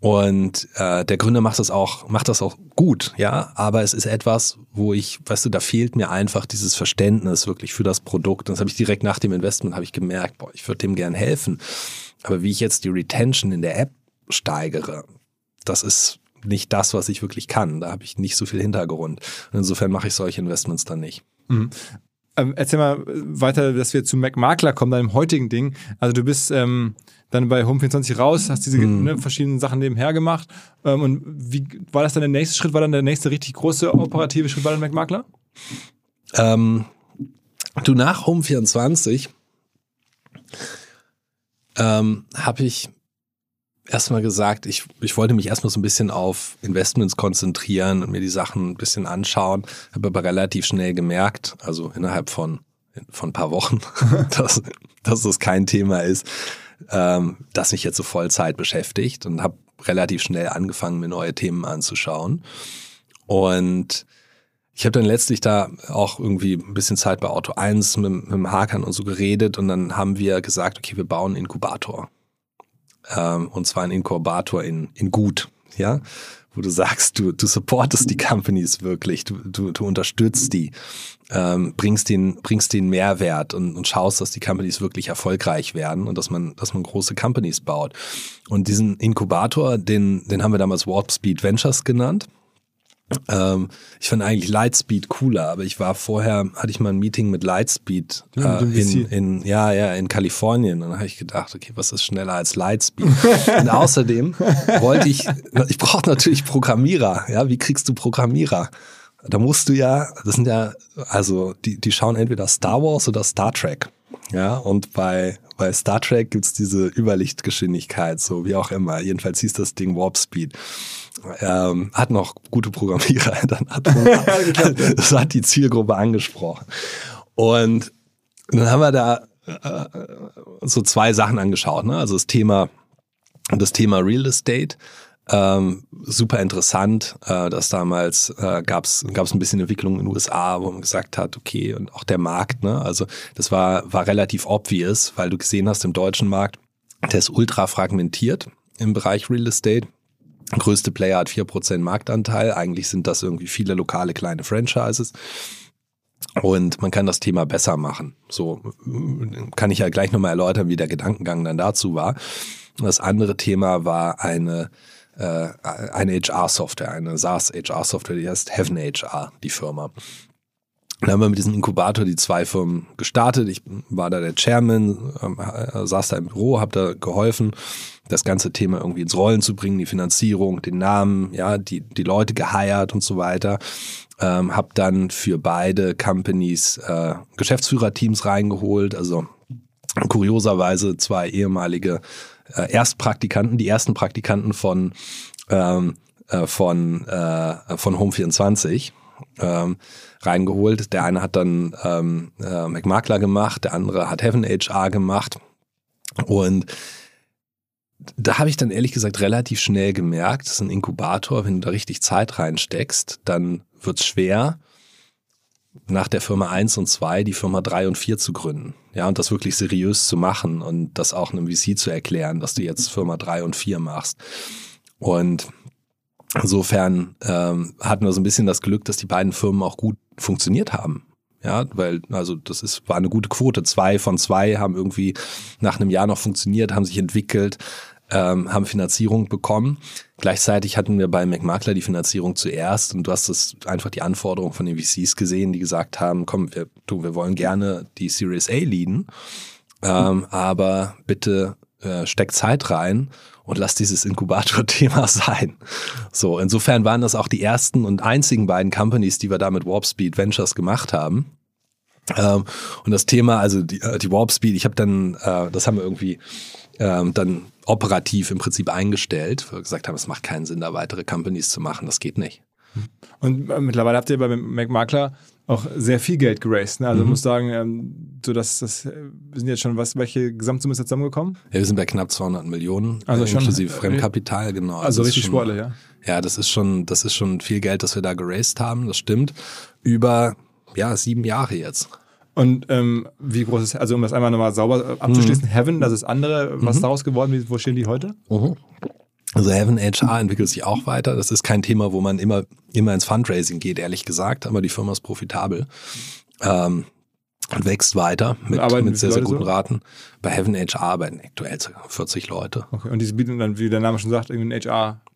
Und äh, der Gründer macht das auch, macht das auch gut, ja. Aber es ist etwas, wo ich, weißt du, da fehlt mir einfach dieses Verständnis wirklich für das Produkt. Und das habe ich direkt nach dem Investment habe ich gemerkt, boah, ich würde dem gern helfen. Aber wie ich jetzt die Retention in der App steigere, das ist nicht das, was ich wirklich kann. Da habe ich nicht so viel Hintergrund. Und insofern mache ich solche Investments dann nicht. Mhm. Ähm, erzähl mal weiter, dass wir zu Mac Makler kommen, deinem heutigen Ding. Also du bist ähm, dann bei Home24 raus, hast diese mhm. ne, verschiedenen Sachen nebenher gemacht. Ähm, und wie war das dann der nächste Schritt? War dann der nächste richtig große operative Schritt bei Mac Makler? Ähm, du nach Home24 ähm, habe ich erstmal gesagt, ich, ich wollte mich erstmal so ein bisschen auf Investments konzentrieren und mir die Sachen ein bisschen anschauen, habe aber relativ schnell gemerkt, also innerhalb von, von ein paar Wochen, dass, dass das kein Thema ist, ähm, das mich jetzt so Vollzeit beschäftigt und habe relativ schnell angefangen, mir neue Themen anzuschauen. Und ich habe dann letztlich da auch irgendwie ein bisschen Zeit bei Auto 1 mit, mit dem Hakan und so geredet und dann haben wir gesagt, okay, wir bauen einen Inkubator ähm, und zwar ein Inkubator in, in gut, ja, wo du sagst, du, du supportest die Companies wirklich, du, du, du unterstützt die, ähm, bringst den, bringst den Mehrwert und, und schaust, dass die Companies wirklich erfolgreich werden und dass man, dass man große Companies baut. Und diesen Inkubator, den, den haben wir damals Warp Speed Ventures genannt. Ähm, ich fand eigentlich Lightspeed cooler, aber ich war vorher, hatte ich mal ein Meeting mit Lightspeed ja, äh, in, in, ja, ja, in Kalifornien. Und dann habe ich gedacht, okay, was ist schneller als Lightspeed? und außerdem wollte ich, ich brauche natürlich Programmierer. Ja, wie kriegst du Programmierer? Da musst du ja, das sind ja, also die, die schauen entweder Star Wars oder Star Trek. Ja, und bei, bei Star Trek gibt's diese Überlichtgeschwindigkeit, so wie auch immer. Jedenfalls hieß das Ding Warp Speed ähm, hat noch gute Programmierer, dann hat das hat die Zielgruppe angesprochen. Und dann haben wir da äh, so zwei Sachen angeschaut, ne? Also das Thema, das Thema Real Estate. Ähm, super interessant, äh, dass damals äh, gab es ein bisschen Entwicklung in den USA, wo man gesagt hat, okay, und auch der Markt, ne? Also das war, war relativ obvious, weil du gesehen hast, im deutschen Markt, der ist ultra fragmentiert im Bereich Real Estate größte Player hat vier Prozent Marktanteil. Eigentlich sind das irgendwie viele lokale kleine Franchises. Und man kann das Thema besser machen. So kann ich ja gleich nochmal erläutern, wie der Gedankengang dann dazu war. Das andere Thema war eine, eine HR-Software, eine SaaS-HR-Software, die heißt Heaven HR, die Firma. Dann haben wir mit diesem Inkubator die zwei Firmen gestartet. Ich war da der Chairman, äh, saß da im Büro, habe da geholfen das ganze Thema irgendwie ins Rollen zu bringen, die Finanzierung, den Namen, ja, die, die Leute geheiert und so weiter. Ähm, hab dann für beide Companies äh, Geschäftsführerteams reingeholt, also kurioserweise zwei ehemalige äh, Erstpraktikanten, die ersten Praktikanten von ähm, äh, von äh, von Home24 ähm, reingeholt. Der eine hat dann ähm, äh, McMakler gemacht, der andere hat Heaven HR gemacht und da habe ich dann ehrlich gesagt relativ schnell gemerkt, das ist ein Inkubator, wenn du da richtig Zeit reinsteckst, dann wird's schwer, nach der Firma 1 und 2 die Firma 3 und 4 zu gründen. Ja, und das wirklich seriös zu machen und das auch einem VC zu erklären, dass du jetzt Firma 3 und 4 machst. Und insofern ähm, hatten wir so ein bisschen das Glück, dass die beiden Firmen auch gut funktioniert haben. Ja, weil, also das ist, war eine gute Quote. Zwei von zwei haben irgendwie nach einem Jahr noch funktioniert, haben sich entwickelt, ähm, haben Finanzierung bekommen. Gleichzeitig hatten wir bei McMakler die Finanzierung zuerst und du hast das einfach die Anforderungen von den VCs gesehen, die gesagt haben, komm, wir, du, wir wollen gerne die Series A leaden, ähm, aber bitte äh, steck Zeit rein und lass dieses Inkubator-Thema sein. So, insofern waren das auch die ersten und einzigen beiden Companies, die wir da mit Warp Speed Ventures gemacht haben. Ähm, und das Thema, also die, äh, die Warp Speed, ich habe dann, äh, das haben wir irgendwie ähm, dann operativ im Prinzip eingestellt, weil wir gesagt haben, es macht keinen Sinn, da weitere Companies zu machen, das geht nicht. Und äh, mittlerweile habt ihr bei McMakler auch sehr viel Geld geraced. Ne? Also mhm. muss sagen, ähm, so dass das wir sind jetzt schon was, welche Gesamtsumme ist jetzt zusammengekommen? Ja, wir sind bei knapp 200 Millionen, also äh, inklusive schon, Fremdkapital, genau. Also, also richtig schon, sportlich, ja. Ja, das ist schon, das ist schon viel Geld, das wir da geraced haben. Das stimmt. Über ja sieben Jahre jetzt. Und ähm, wie groß ist, also um das einmal nochmal sauber äh, abzuschließen, mhm. Heaven, das ist andere, was mhm. daraus geworden, wie, wo stehen die heute? Mhm. Also Heaven HR entwickelt sich auch weiter. Das ist kein Thema, wo man immer, immer ins Fundraising geht, ehrlich gesagt, aber die Firma ist profitabel. Ähm, und wächst weiter mit, mit sehr, sehr guten so? Raten. Bei Heaven HR arbeiten aktuell 40 Leute. Okay, und die bieten dann, wie der Name schon sagt, irgendwie ein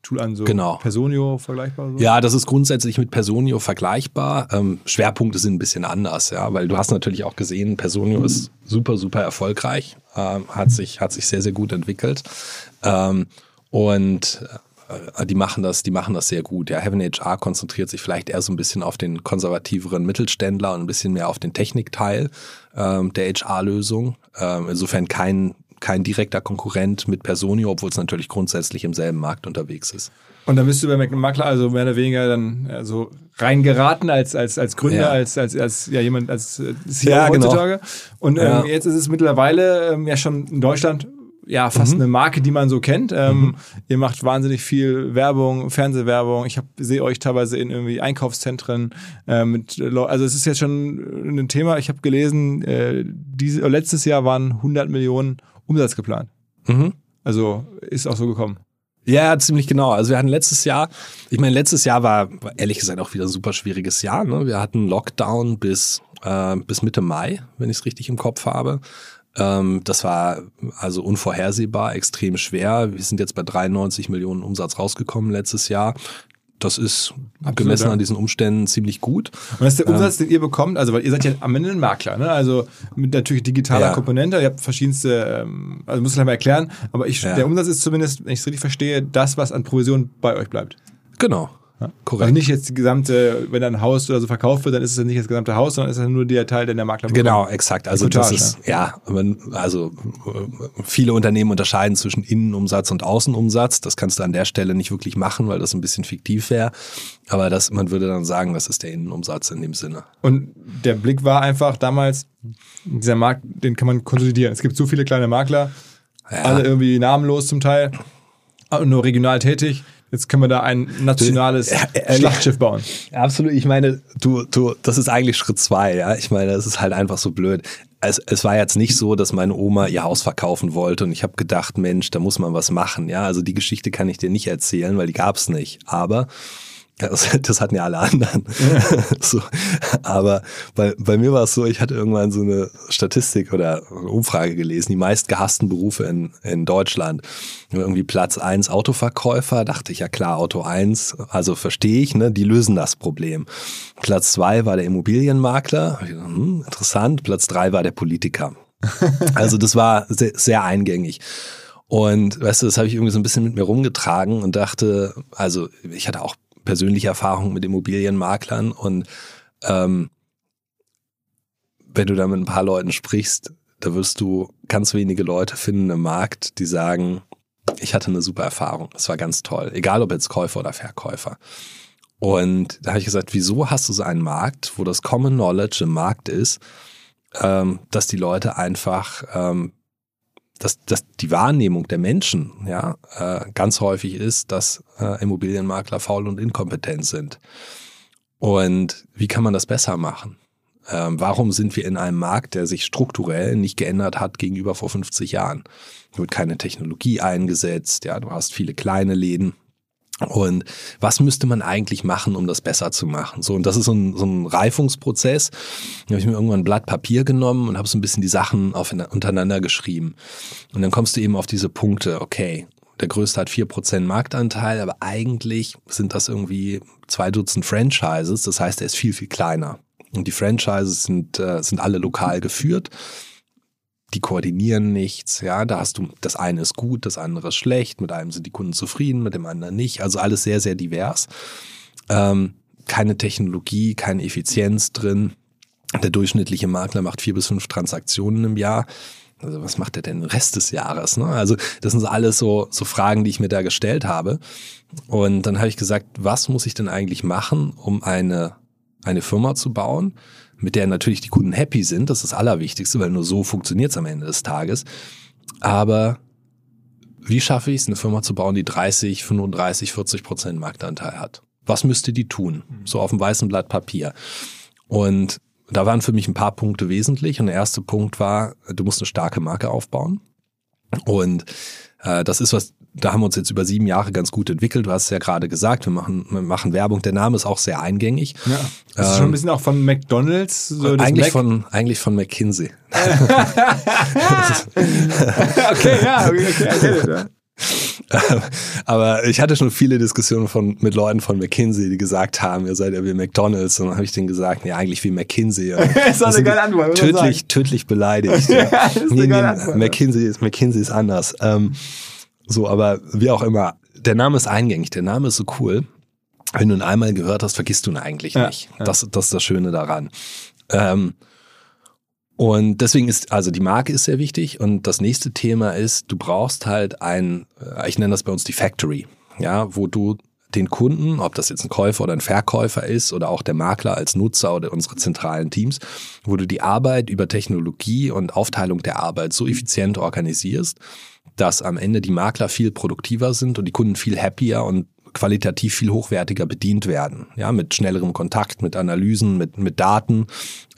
HR-Tool an, so genau. Personio vergleichbar? So? Ja, das ist grundsätzlich mit Personio vergleichbar. Ähm, Schwerpunkte sind ein bisschen anders, ja, weil du hast natürlich auch gesehen, Personio mhm. ist super, super erfolgreich, ähm, hat, sich, hat sich sehr, sehr gut entwickelt. Ähm, und äh, die machen das, die machen das sehr gut. Ja, Heaven HR konzentriert sich vielleicht eher so ein bisschen auf den konservativeren Mittelständler und ein bisschen mehr auf den Technikteil ähm, der HR-Lösung. Ähm, insofern kein kein direkter Konkurrent mit Personio, obwohl es natürlich grundsätzlich im selben Markt unterwegs ist. Und dann bist du bei McMakler also mehr oder weniger dann so reingeraten als, als, als Gründer, ja. als, als, als ja, jemand, als äh, CEO ja, genau. heutzutage. Genau. Und ähm, ja. jetzt ist es mittlerweile ähm, ja schon in Deutschland ja fast mhm. eine Marke, die man so kennt. Ähm, mhm. Ihr macht wahnsinnig viel Werbung, Fernsehwerbung. Ich sehe euch teilweise in irgendwie Einkaufszentren äh, mit also es ist jetzt schon ein Thema. Ich habe gelesen, äh, diese, letztes Jahr waren 100 Millionen Umsatz geplant. Mhm. Also ist auch so gekommen. Ja, ziemlich genau. Also wir hatten letztes Jahr, ich meine, letztes Jahr war ehrlich gesagt auch wieder ein super schwieriges Jahr. Ne? Wir hatten Lockdown bis, äh, bis Mitte Mai, wenn ich es richtig im Kopf habe. Ähm, das war also unvorhersehbar, extrem schwer. Wir sind jetzt bei 93 Millionen Umsatz rausgekommen letztes Jahr. Das ist Absolut, gemessen ja. an diesen Umständen ziemlich gut. Und das ist der Umsatz, ähm, den ihr bekommt, also weil ihr seid ja am Ende ein Makler, ne? Also mit natürlich digitaler ja. Komponente, ihr habt verschiedenste, ähm, also muss ich mal erklären, aber ich, ja. der Umsatz ist zumindest, wenn ich es richtig verstehe, das, was an Provision bei euch bleibt. Genau. Ja? Korrekt. Also nicht jetzt die gesamte, wenn ein Haus oder so verkauft wird, dann ist es ja nicht das gesamte Haus, sondern ist es nur der Teil, den der Makler bekommt. Genau, exakt. Also Footage, das ist, ja, also viele Unternehmen unterscheiden zwischen Innenumsatz und Außenumsatz. Das kannst du an der Stelle nicht wirklich machen, weil das ein bisschen fiktiv wäre. Aber das, man würde dann sagen, das ist der Innenumsatz in dem Sinne. Und der Blick war einfach damals, dieser Markt, den kann man konsolidieren. Es gibt so viele kleine Makler, ja. alle irgendwie namenlos zum Teil, nur regional tätig. Jetzt können wir da ein nationales Schlachtschiff bauen. Absolut. Ich meine, du, du, das ist eigentlich Schritt zwei, ja. Ich meine, das ist halt einfach so blöd. Es, es war jetzt nicht so, dass meine Oma ihr Haus verkaufen wollte und ich habe gedacht, Mensch, da muss man was machen. Ja, also die Geschichte kann ich dir nicht erzählen, weil die gab's nicht. Aber das, das hatten ja alle anderen. Ja. so. Aber bei, bei mir war es so, ich hatte irgendwann so eine Statistik oder eine Umfrage gelesen, die meist gehassten Berufe in, in Deutschland. Irgendwie Platz eins Autoverkäufer, dachte ich, ja klar, Auto eins also verstehe ich, ne, die lösen das Problem. Platz zwei war der Immobilienmakler, hm, interessant. Platz drei war der Politiker. Also das war sehr, sehr eingängig. Und weißt du, das habe ich irgendwie so ein bisschen mit mir rumgetragen und dachte, also ich hatte auch persönliche Erfahrung mit Immobilienmaklern und ähm, wenn du da mit ein paar Leuten sprichst, da wirst du ganz wenige Leute finden im Markt, die sagen, ich hatte eine super Erfahrung, das war ganz toll, egal ob jetzt Käufer oder Verkäufer. Und da habe ich gesagt, wieso hast du so einen Markt, wo das Common Knowledge im Markt ist, ähm, dass die Leute einfach ähm, dass, dass die Wahrnehmung der Menschen ja äh, ganz häufig ist, dass äh, Immobilienmakler faul und inkompetent sind. Und wie kann man das besser machen? Ähm, warum sind wir in einem Markt, der sich strukturell nicht geändert hat gegenüber vor 50 Jahren? Da wird keine Technologie eingesetzt, ja, du hast viele kleine Läden. Und was müsste man eigentlich machen, um das besser zu machen? So, und das ist so ein, so ein Reifungsprozess. Da habe ich mir irgendwann ein Blatt Papier genommen und habe so ein bisschen die Sachen auf, untereinander geschrieben. Und dann kommst du eben auf diese Punkte, okay, der größte hat vier Prozent Marktanteil, aber eigentlich sind das irgendwie zwei Dutzend Franchises. Das heißt, er ist viel, viel kleiner. Und die Franchises sind, äh, sind alle lokal geführt. Die koordinieren nichts, ja. Da hast du, das eine ist gut, das andere ist schlecht. Mit einem sind die Kunden zufrieden, mit dem anderen nicht. Also alles sehr, sehr divers. Ähm, keine Technologie, keine Effizienz drin. Der durchschnittliche Makler macht vier bis fünf Transaktionen im Jahr. Also was macht er denn den Rest des Jahres? Ne? Also das sind so alles so, so Fragen, die ich mir da gestellt habe. Und dann habe ich gesagt, was muss ich denn eigentlich machen, um eine eine Firma zu bauen, mit der natürlich die Kunden happy sind. Das ist das Allerwichtigste, weil nur so funktioniert es am Ende des Tages. Aber wie schaffe ich es, eine Firma zu bauen, die 30, 35, 40 Prozent Marktanteil hat? Was müsste die tun? So auf dem weißen Blatt Papier. Und da waren für mich ein paar Punkte wesentlich. Und der erste Punkt war, du musst eine starke Marke aufbauen. Und äh, das ist was, da haben wir uns jetzt über sieben Jahre ganz gut entwickelt. Du hast es ja gerade gesagt, wir machen, wir machen Werbung. Der Name ist auch sehr eingängig. Ja. Das ist ähm, schon ein bisschen auch von McDonalds. So eigentlich, Mac von, eigentlich von McKinsey. okay, ja, okay, okay, ja. Aber ich hatte schon viele Diskussionen von, mit Leuten von McKinsey, die gesagt haben, ihr seid ja wie McDonalds. Und dann habe ich denen gesagt, ja, eigentlich wie McKinsey. das ist eine geile Antwort. Tödlich, tödlich beleidigt. ja, ist nee, nee. McKinsey ist, McKinsey ist anders. Ähm, so, aber wie auch immer, der Name ist eingängig, der Name ist so cool. Wenn du ihn einmal gehört hast, vergisst du ihn eigentlich ja, nicht. Ja. Das, das ist das Schöne daran. Ähm, und deswegen ist, also die Marke ist sehr wichtig. Und das nächste Thema ist, du brauchst halt ein, äh, ich nenne das bei uns die Factory, ja, wo du den Kunden, ob das jetzt ein Käufer oder ein Verkäufer ist oder auch der Makler als Nutzer oder unsere zentralen Teams, wo du die Arbeit über Technologie und Aufteilung der Arbeit so effizient organisierst, dass am Ende die Makler viel produktiver sind und die Kunden viel happier und qualitativ viel hochwertiger bedient werden. Ja, mit schnellerem Kontakt, mit Analysen, mit, mit Daten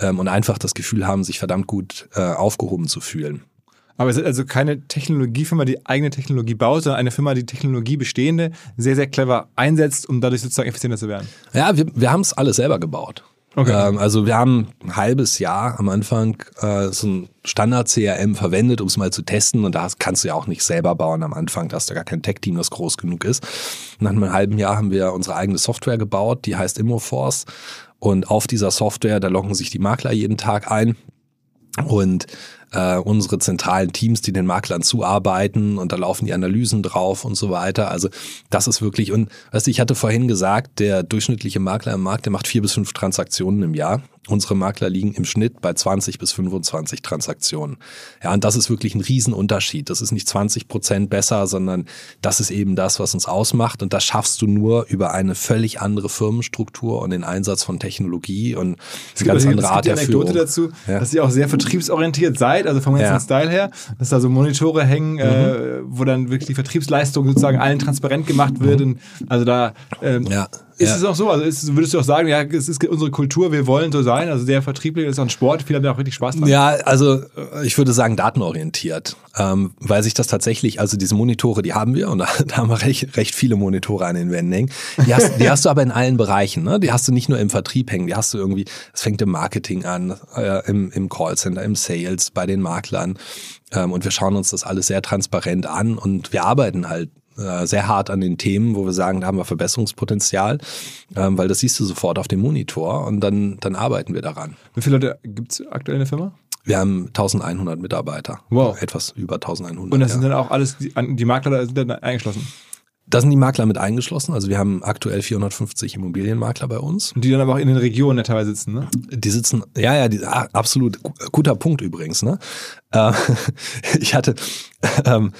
ähm, und einfach das Gefühl haben, sich verdammt gut äh, aufgehoben zu fühlen. Aber es ist also keine Technologiefirma, die eigene Technologie baut, sondern eine Firma, die Technologie bestehende sehr, sehr clever einsetzt, um dadurch sozusagen effizienter zu werden. Ja, wir, wir haben es alles selber gebaut. Okay. Ähm, also wir haben ein halbes Jahr am Anfang äh, so ein Standard-CRM verwendet, um es mal zu testen. Und da kannst du ja auch nicht selber bauen am Anfang. Da hast du gar kein Tech-Team, das groß genug ist. Nach einem halben Jahr haben wir unsere eigene Software gebaut, die heißt Immoforce. Und auf dieser Software, da loggen sich die Makler jeden Tag ein. Und äh, unsere zentralen Teams, die den Maklern zuarbeiten und da laufen die Analysen drauf und so weiter. Also das ist wirklich, und weißt du, ich hatte vorhin gesagt, der durchschnittliche Makler im Markt, der macht vier bis fünf Transaktionen im Jahr. Unsere Makler liegen im Schnitt bei 20 bis 25 Transaktionen. Ja, und das ist wirklich ein Riesenunterschied. Das ist nicht 20 Prozent besser, sondern das ist eben das, was uns ausmacht. Und das schaffst du nur über eine völlig andere Firmenstruktur und den Einsatz von Technologie und eine ganz andere Art der Führung. dazu, ja. dass ihr auch sehr vertriebsorientiert seid, also vom ganzen ja. Style her, dass da so Monitore hängen, äh, mhm. äh, wo dann wirklich die Vertriebsleistung sozusagen allen transparent gemacht wird. Mhm. Und also da ähm, ja. Ist ja. es auch so? Also ist, würdest du auch sagen, ja, es ist unsere Kultur, wir wollen so sein, also sehr vertrieblich, ist ein Sport, viele haben da auch richtig Spaß dran. Ja, also äh, ich würde sagen datenorientiert, ähm, weil sich das tatsächlich, also diese Monitore, die haben wir und da, da haben wir recht, recht viele Monitore an den Wänden hängen. Die hast, die hast du aber in allen Bereichen, ne? die hast du nicht nur im Vertrieb hängen, die hast du irgendwie, es fängt im Marketing an, äh, im, im Callcenter, im Sales, bei den Maklern ähm, und wir schauen uns das alles sehr transparent an und wir arbeiten halt äh, sehr hart an den Themen, wo wir sagen, da haben wir Verbesserungspotenzial, ähm, weil das siehst du sofort auf dem Monitor und dann, dann arbeiten wir daran. Wie viele Leute gibt es aktuell in der Firma? Wir haben 1100 Mitarbeiter. Wow. Etwas über 1100. Und das sind dann auch alles, die, die Makler sind dann eingeschlossen? Da sind die Makler mit eingeschlossen. Also wir haben aktuell 450 Immobilienmakler bei uns. Und die dann aber auch in den Regionen teilweise sitzen, ne? Die sitzen, ja, ja, die, ah, absolut. Guter Punkt übrigens, ne? Äh, ich hatte, ähm,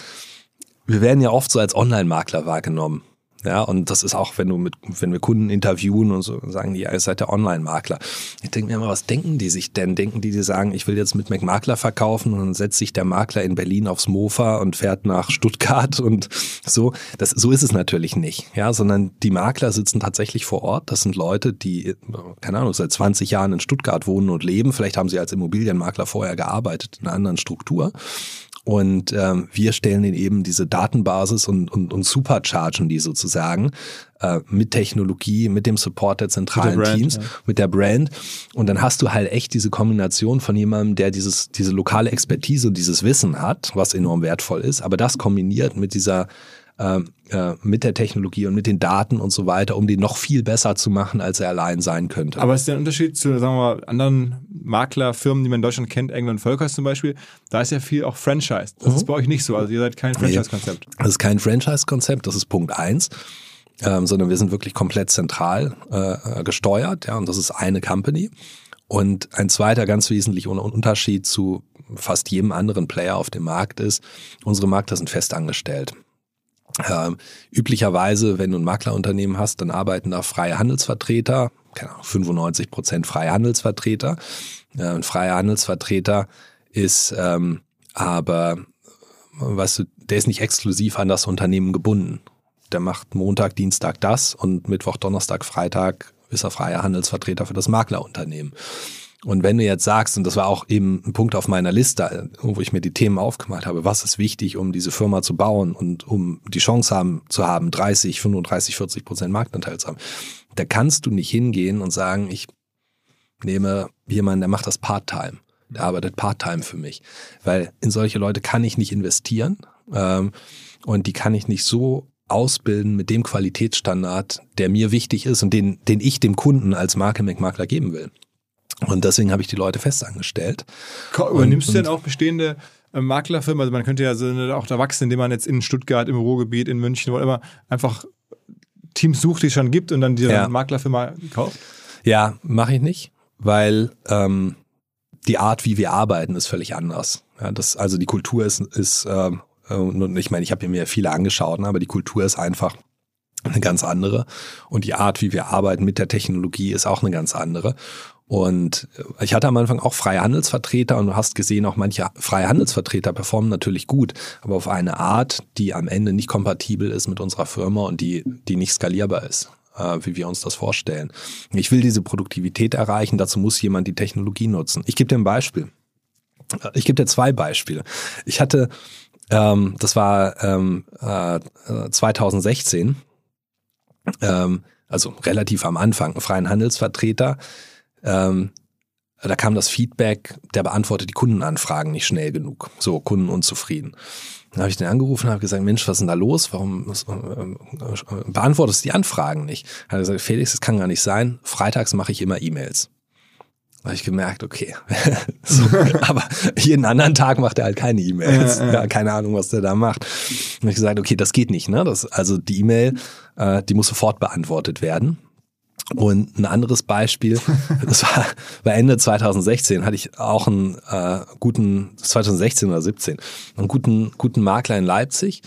wir werden ja oft so als Online-Makler wahrgenommen. Ja, und das ist auch, wenn du mit, wenn wir Kunden interviewen und so sagen die, ihr seid der Online-Makler. Ich denke mir immer, was denken die sich denn? Denken die, die sagen, ich will jetzt mit McMakler verkaufen und dann setzt sich der Makler in Berlin aufs Mofa und fährt nach Stuttgart und so. Das, so ist es natürlich nicht. Ja, sondern die Makler sitzen tatsächlich vor Ort. Das sind Leute, die, keine Ahnung, seit 20 Jahren in Stuttgart wohnen und leben. Vielleicht haben sie als Immobilienmakler vorher gearbeitet in einer anderen Struktur. Und ähm, wir stellen ihnen eben diese Datenbasis und, und, und superchargen die sozusagen äh, mit Technologie, mit dem Support der zentralen mit der Brand, Teams, ja. mit der Brand. Und dann hast du halt echt diese Kombination von jemandem, der dieses, diese lokale Expertise und dieses Wissen hat, was enorm wertvoll ist, aber das kombiniert mit dieser äh, äh, mit der Technologie und mit den Daten und so weiter, um den noch viel besser zu machen, als er allein sein könnte. Aber ist der Unterschied zu, sagen wir mal, anderen Maklerfirmen, die man in Deutschland kennt, England Völkers zum Beispiel, da ist ja viel auch Franchise. Das mhm. ist bei euch nicht so. Also ihr seid kein Franchise-Konzept. Das ist kein Franchise-Konzept, das ist Punkt eins. Ähm, sondern wir sind wirklich komplett zentral äh, gesteuert, ja, und das ist eine Company. Und ein zweiter ganz wesentlicher Unterschied zu fast jedem anderen Player auf dem Markt ist, unsere Makler sind festangestellt. Ähm, üblicherweise, wenn du ein Maklerunternehmen hast, dann arbeiten da freie Handelsvertreter, keine Ahnung, 95 Prozent freie Handelsvertreter. Äh, ein freier Handelsvertreter ist ähm, aber, weißt du, der ist nicht exklusiv an das Unternehmen gebunden. Der macht Montag, Dienstag das und Mittwoch, Donnerstag, Freitag ist er freier Handelsvertreter für das Maklerunternehmen. Und wenn du jetzt sagst, und das war auch eben ein Punkt auf meiner Liste, wo ich mir die Themen aufgemacht habe, was ist wichtig, um diese Firma zu bauen und um die Chance haben, zu haben, 30, 35, 40 Prozent Marktanteil zu haben, da kannst du nicht hingehen und sagen, ich nehme jemanden, der macht das Part-Time. Der arbeitet Part-Time für mich. Weil in solche Leute kann ich nicht investieren ähm, und die kann ich nicht so ausbilden mit dem Qualitätsstandard, der mir wichtig ist und den, den ich dem Kunden als Marke McMakler geben will. Und deswegen habe ich die Leute festangestellt. Übernimmst und, du denn auch bestehende äh, Maklerfirmen? Also man könnte ja so auch da wachsen, indem man jetzt in Stuttgart, im Ruhrgebiet, in München, wo immer einfach Teams sucht, die es schon gibt und dann diese ja. Maklerfirma kauft? Ja, mache ich nicht, weil ähm, die Art, wie wir arbeiten, ist völlig anders. Ja, das, also die Kultur ist, ist ähm, und ich meine, ich habe mir viele angeschaut, ne, aber die Kultur ist einfach eine ganz andere. Und die Art, wie wir arbeiten mit der Technologie, ist auch eine ganz andere. Und äh, ich hatte am Anfang auch freie Handelsvertreter und du hast gesehen, auch manche freie Handelsvertreter performen natürlich gut, aber auf eine Art, die am Ende nicht kompatibel ist mit unserer Firma und die, die nicht skalierbar ist, äh, wie wir uns das vorstellen. Ich will diese Produktivität erreichen, dazu muss jemand die Technologie nutzen. Ich gebe dir ein Beispiel. Äh, ich gebe dir zwei Beispiele. Ich hatte, ähm, das war ähm, äh, 2016, ähm, also relativ am Anfang, einen freien Handelsvertreter, ähm, da kam das Feedback, der beantwortet die Kundenanfragen nicht schnell genug. So, Kunden unzufrieden. Dann habe ich den angerufen und habe gesagt, Mensch, was ist denn da los? Warum äh, beantwortest du die Anfragen nicht? Hat er gesagt, Felix, das kann gar nicht sein. Freitags mache ich immer E-Mails. Da habe ich gemerkt, okay. so, aber jeden anderen Tag macht er halt keine E-Mails. Ja, keine Ahnung, was der da macht. Und habe ich gesagt, okay, das geht nicht. Ne? Das, also die E-Mail, äh, die muss sofort beantwortet werden. Und ein anderes Beispiel, das war bei Ende 2016 hatte ich auch einen äh, guten, 2016 oder 17, einen guten, guten Makler in Leipzig.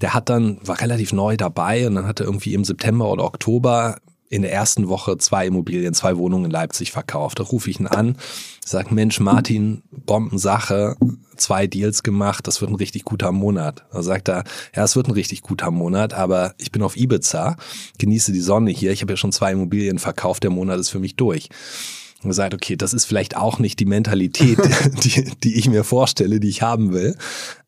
Der hat dann, war relativ neu dabei und dann hat er irgendwie im September oder Oktober in der ersten Woche zwei Immobilien, zwei Wohnungen in Leipzig verkauft. Da rufe ich ihn an, sage, Mensch, Martin, Bombensache, zwei Deals gemacht, das wird ein richtig guter Monat. Da sagt er, ja, es wird ein richtig guter Monat, aber ich bin auf Ibiza, genieße die Sonne hier, ich habe ja schon zwei Immobilien verkauft, der Monat ist für mich durch und gesagt, okay, das ist vielleicht auch nicht die Mentalität, die, die ich mir vorstelle, die ich haben will.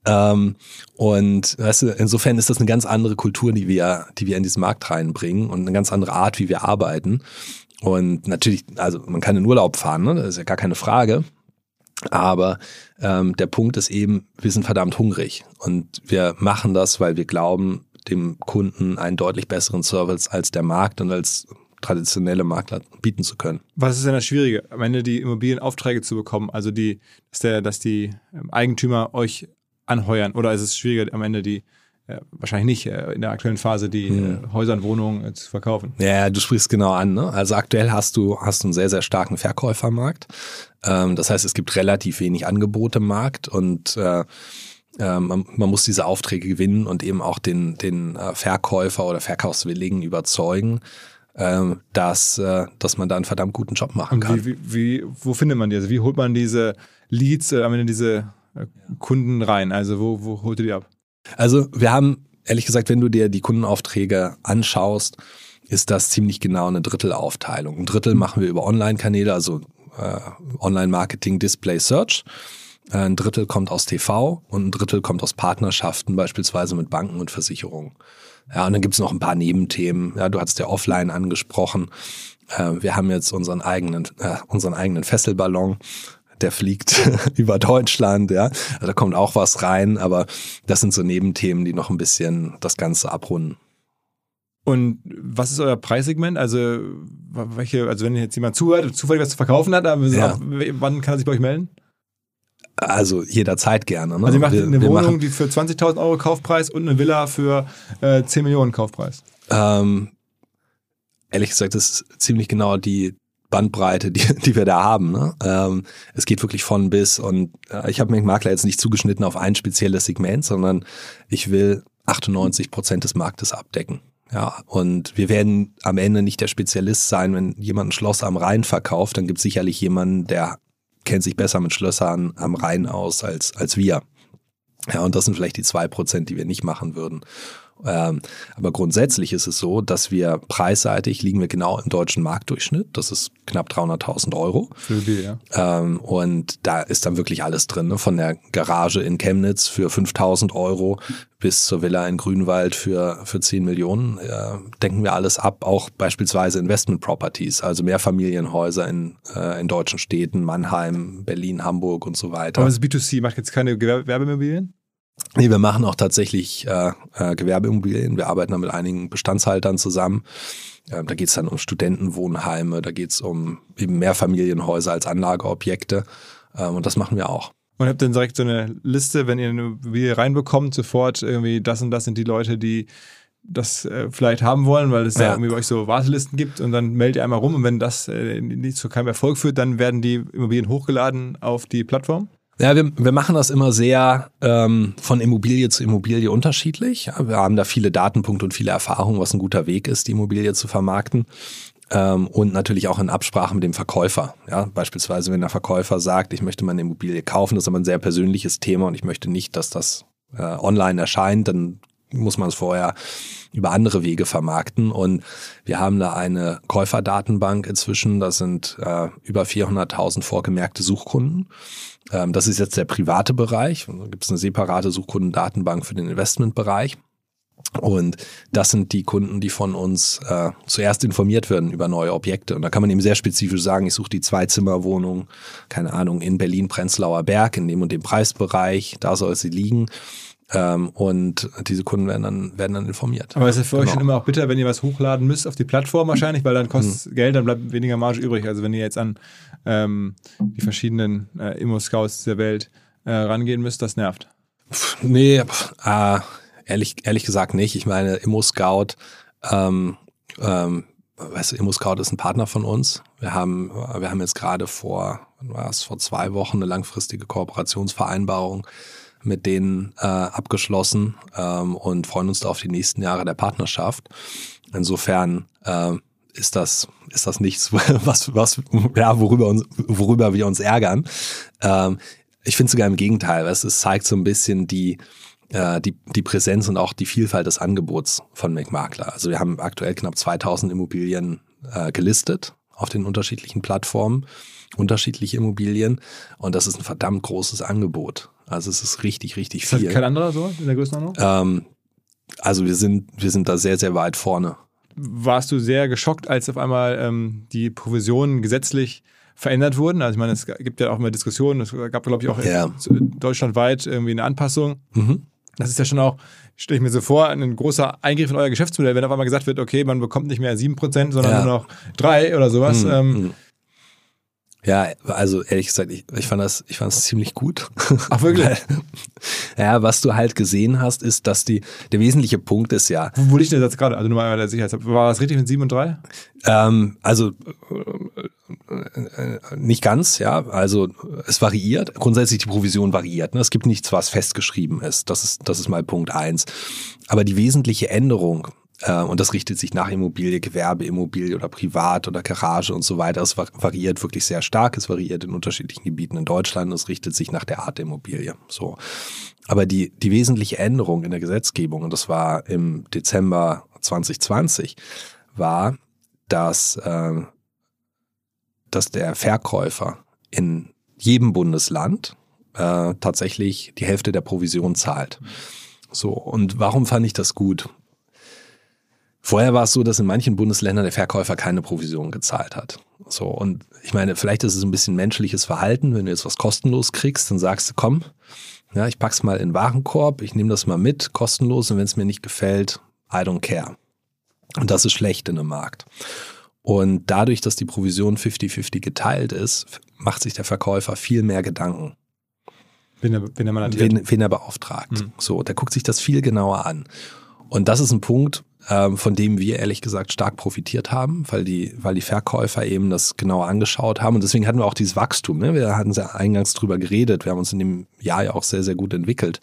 Ähm, und weißt du, insofern ist das eine ganz andere Kultur, die wir, die wir in diesen Markt reinbringen und eine ganz andere Art, wie wir arbeiten. Und natürlich, also man kann in Urlaub fahren, ne? das ist ja gar keine Frage. Aber ähm, der Punkt ist eben, wir sind verdammt hungrig und wir machen das, weil wir glauben, dem Kunden einen deutlich besseren Service als der Markt und als traditionelle Makler bieten zu können. Was ist denn das Schwierige, am Ende die Immobilienaufträge zu bekommen? Also die, dass, der, dass die ähm, Eigentümer euch anheuern oder ist es schwieriger am Ende die äh, wahrscheinlich nicht äh, in der aktuellen Phase die hm. äh, Häuser und Wohnungen zu verkaufen. Ja, du sprichst genau an. Ne? Also aktuell hast du hast einen sehr sehr starken Verkäufermarkt. Ähm, das heißt, es gibt relativ wenig Angebot im Markt und äh, äh, man, man, muss diese Aufträge gewinnen und eben auch den, den Verkäufer oder Verkaufswilligen überzeugen, dass, äh, dass man da einen verdammt guten Job machen kann. Wie, wie, wie, wo findet man die? Also wie holt man diese Leads, äh, am Ende diese äh, Kunden rein? Also wo, wo holt ihr die ab? Also wir haben, ehrlich gesagt, wenn du dir die Kundenaufträge anschaust, ist das ziemlich genau eine Drittelaufteilung. Ein Drittel machen wir über Online-Kanäle, also äh, Online-Marketing, Display, Search. Ein Drittel kommt aus TV und ein Drittel kommt aus Partnerschaften, beispielsweise mit Banken und Versicherungen. Ja, und dann gibt's noch ein paar Nebenthemen. Ja, du hast ja offline angesprochen. Äh, wir haben jetzt unseren eigenen, äh, unseren eigenen Fesselballon. Der fliegt über Deutschland, ja. Also da kommt auch was rein, aber das sind so Nebenthemen, die noch ein bisschen das Ganze abrunden. Und was ist euer Preissegment? Also, welche, also wenn jetzt jemand zuhört, zufällig was zu verkaufen hat, ja. auch, wann kann er sich bei euch melden? Also jederzeit gerne. Ne? Also ihr macht wir, eine Wohnung, machen, die für 20.000 Euro Kaufpreis und eine Villa für äh, 10 Millionen Kaufpreis. Ähm, ehrlich gesagt, das ist ziemlich genau die Bandbreite, die, die wir da haben. Ne? Ähm, es geht wirklich von bis und äh, ich habe mich Makler jetzt nicht zugeschnitten auf ein spezielles Segment, sondern ich will 98 Prozent des Marktes abdecken. Ja, und wir werden am Ende nicht der Spezialist sein, wenn jemand ein Schloss am Rhein verkauft, dann gibt es sicherlich jemanden, der kennt sich besser mit Schlössern am Rhein aus als, als wir. Ja, und das sind vielleicht die zwei Prozent, die wir nicht machen würden. Ähm, aber grundsätzlich ist es so, dass wir preisseitig liegen wir genau im deutschen Marktdurchschnitt. Das ist knapp 300.000 Euro. Für die, ja. Ähm, und da ist dann wirklich alles drin, ne? von der Garage in Chemnitz für 5.000 Euro bis zur Villa in Grünwald für, für 10 Millionen. Äh, denken wir alles ab, auch beispielsweise Investment Properties, also Mehrfamilienhäuser in, äh, in deutschen Städten, Mannheim, Berlin, Hamburg und so weiter. Aber das B2C macht jetzt keine Gewerbeimmobilien? Nee, wir machen auch tatsächlich äh, äh, Gewerbeimmobilien. Wir arbeiten da mit einigen Bestandshaltern zusammen. Äh, da geht es dann um Studentenwohnheime, da geht es um eben Mehrfamilienhäuser als Anlageobjekte. Äh, und das machen wir auch. Und habt dann direkt so eine Liste, wenn ihr eine Immobilie reinbekommt, sofort irgendwie das und das sind die Leute, die das äh, vielleicht haben wollen, weil es ja. da irgendwie bei euch so Wartelisten gibt und dann meldet ihr einmal rum und wenn das äh, nicht zu keinem Erfolg führt, dann werden die Immobilien hochgeladen auf die Plattform? Ja, wir, wir machen das immer sehr ähm, von Immobilie zu Immobilie unterschiedlich. Wir haben da viele Datenpunkte und viele Erfahrungen, was ein guter Weg ist, die Immobilie zu vermarkten. Ähm, und natürlich auch in Absprache mit dem Verkäufer. Ja, beispielsweise, wenn der Verkäufer sagt, ich möchte meine Immobilie kaufen, das ist aber ein sehr persönliches Thema und ich möchte nicht, dass das äh, online erscheint, dann muss man es vorher über andere Wege vermarkten. Und wir haben da eine Käuferdatenbank inzwischen. Das sind äh, über 400.000 vorgemerkte Suchkunden. Ähm, das ist jetzt der private Bereich. Da gibt es eine separate Suchkundendatenbank für den Investmentbereich. Und das sind die Kunden, die von uns äh, zuerst informiert werden über neue Objekte. Und da kann man eben sehr spezifisch sagen, ich suche die Zweizimmerwohnung, keine Ahnung, in Berlin-Prenzlauer Berg, in dem und dem Preisbereich, da soll sie liegen. Ähm, und diese Kunden werden dann, werden dann informiert. Aber ist ja für genau. euch schon immer auch bitter, wenn ihr was hochladen müsst auf die Plattform wahrscheinlich, weil dann kostet es mhm. Geld, dann bleibt weniger Marge übrig. Also wenn ihr jetzt an ähm, die verschiedenen äh, Immo-Scouts der Welt äh, rangehen müsst, das nervt. Pff, nee, pff, äh, ehrlich, ehrlich gesagt nicht. Ich meine, Immo-Scout, ähm, ähm, weißt du, Immo-Scout ist ein Partner von uns. Wir haben, wir haben jetzt gerade vor, war es, vor zwei Wochen eine langfristige Kooperationsvereinbarung mit denen äh, abgeschlossen ähm, und freuen uns da auf die nächsten Jahre der Partnerschaft. Insofern äh, ist das ist das nichts, was was ja worüber uns worüber wir uns ärgern. Ähm, ich finde sogar im Gegenteil, es, es zeigt so ein bisschen die äh, die, die Präsenz und auch die Vielfalt des Angebots von McMakler. Also wir haben aktuell knapp 2000 Immobilien äh, gelistet auf den unterschiedlichen Plattformen, unterschiedliche Immobilien und das ist ein verdammt großes Angebot. Also es ist richtig, richtig viel. Ist kein anderer so in der Größenordnung? Ähm, also wir sind, wir sind da sehr, sehr weit vorne. Warst du sehr geschockt, als auf einmal ähm, die Provisionen gesetzlich verändert wurden? Also ich meine, es gibt ja auch immer Diskussionen, es gab, glaube ich, auch ja. deutschlandweit irgendwie eine Anpassung. Mhm. Das ist ja schon auch, stelle ich mir so vor, ein großer Eingriff in euer Geschäftsmodell, wenn auf einmal gesagt wird, okay, man bekommt nicht mehr 7%, sondern ja. nur noch 3 oder sowas. Mhm. Ähm, mhm. Ja, also ehrlich gesagt, ich, ich fand das, ich fand das ziemlich gut. Ach wirklich? ja, was du halt gesehen hast, ist, dass die, der wesentliche Punkt ist ja. Wo liegt der Satz gerade? Also nur mal der Sicherheit. War das richtig mit 7 und 3? Ähm, also äh, nicht ganz, ja. Also es variiert. Grundsätzlich die Provision variiert. Ne? Es gibt nichts, was festgeschrieben ist. Das ist, das ist mal Punkt eins. Aber die wesentliche Änderung, und das richtet sich nach Immobilie, Gewerbeimmobilie oder Privat oder Garage und so weiter. Es variiert wirklich sehr stark. Es variiert in unterschiedlichen Gebieten in Deutschland. Es richtet sich nach der Art der Immobilie. So. Aber die, die wesentliche Änderung in der Gesetzgebung, und das war im Dezember 2020, war, dass, äh, dass der Verkäufer in jedem Bundesland äh, tatsächlich die Hälfte der Provision zahlt. So, und warum fand ich das gut? Vorher war es so, dass in manchen Bundesländern der Verkäufer keine Provision gezahlt hat. So, und ich meine, vielleicht ist es ein bisschen menschliches Verhalten, wenn du jetzt was kostenlos kriegst, dann sagst du, komm, ja, ich pack's mal in den Warenkorb, ich nehme das mal mit, kostenlos, und wenn es mir nicht gefällt, I don't care. Und das ist schlecht in einem Markt. Und dadurch, dass die Provision 50-50 geteilt ist, macht sich der Verkäufer viel mehr Gedanken. Wen er, wen er, wen, wen er beauftragt. Mhm. So, der guckt sich das viel genauer an. Und das ist ein Punkt, von dem wir ehrlich gesagt stark profitiert haben, weil die, weil die Verkäufer eben das genauer angeschaut haben. Und deswegen hatten wir auch dieses Wachstum. Ne? Wir hatten ja eingangs drüber geredet. Wir haben uns in dem Jahr ja auch sehr, sehr gut entwickelt.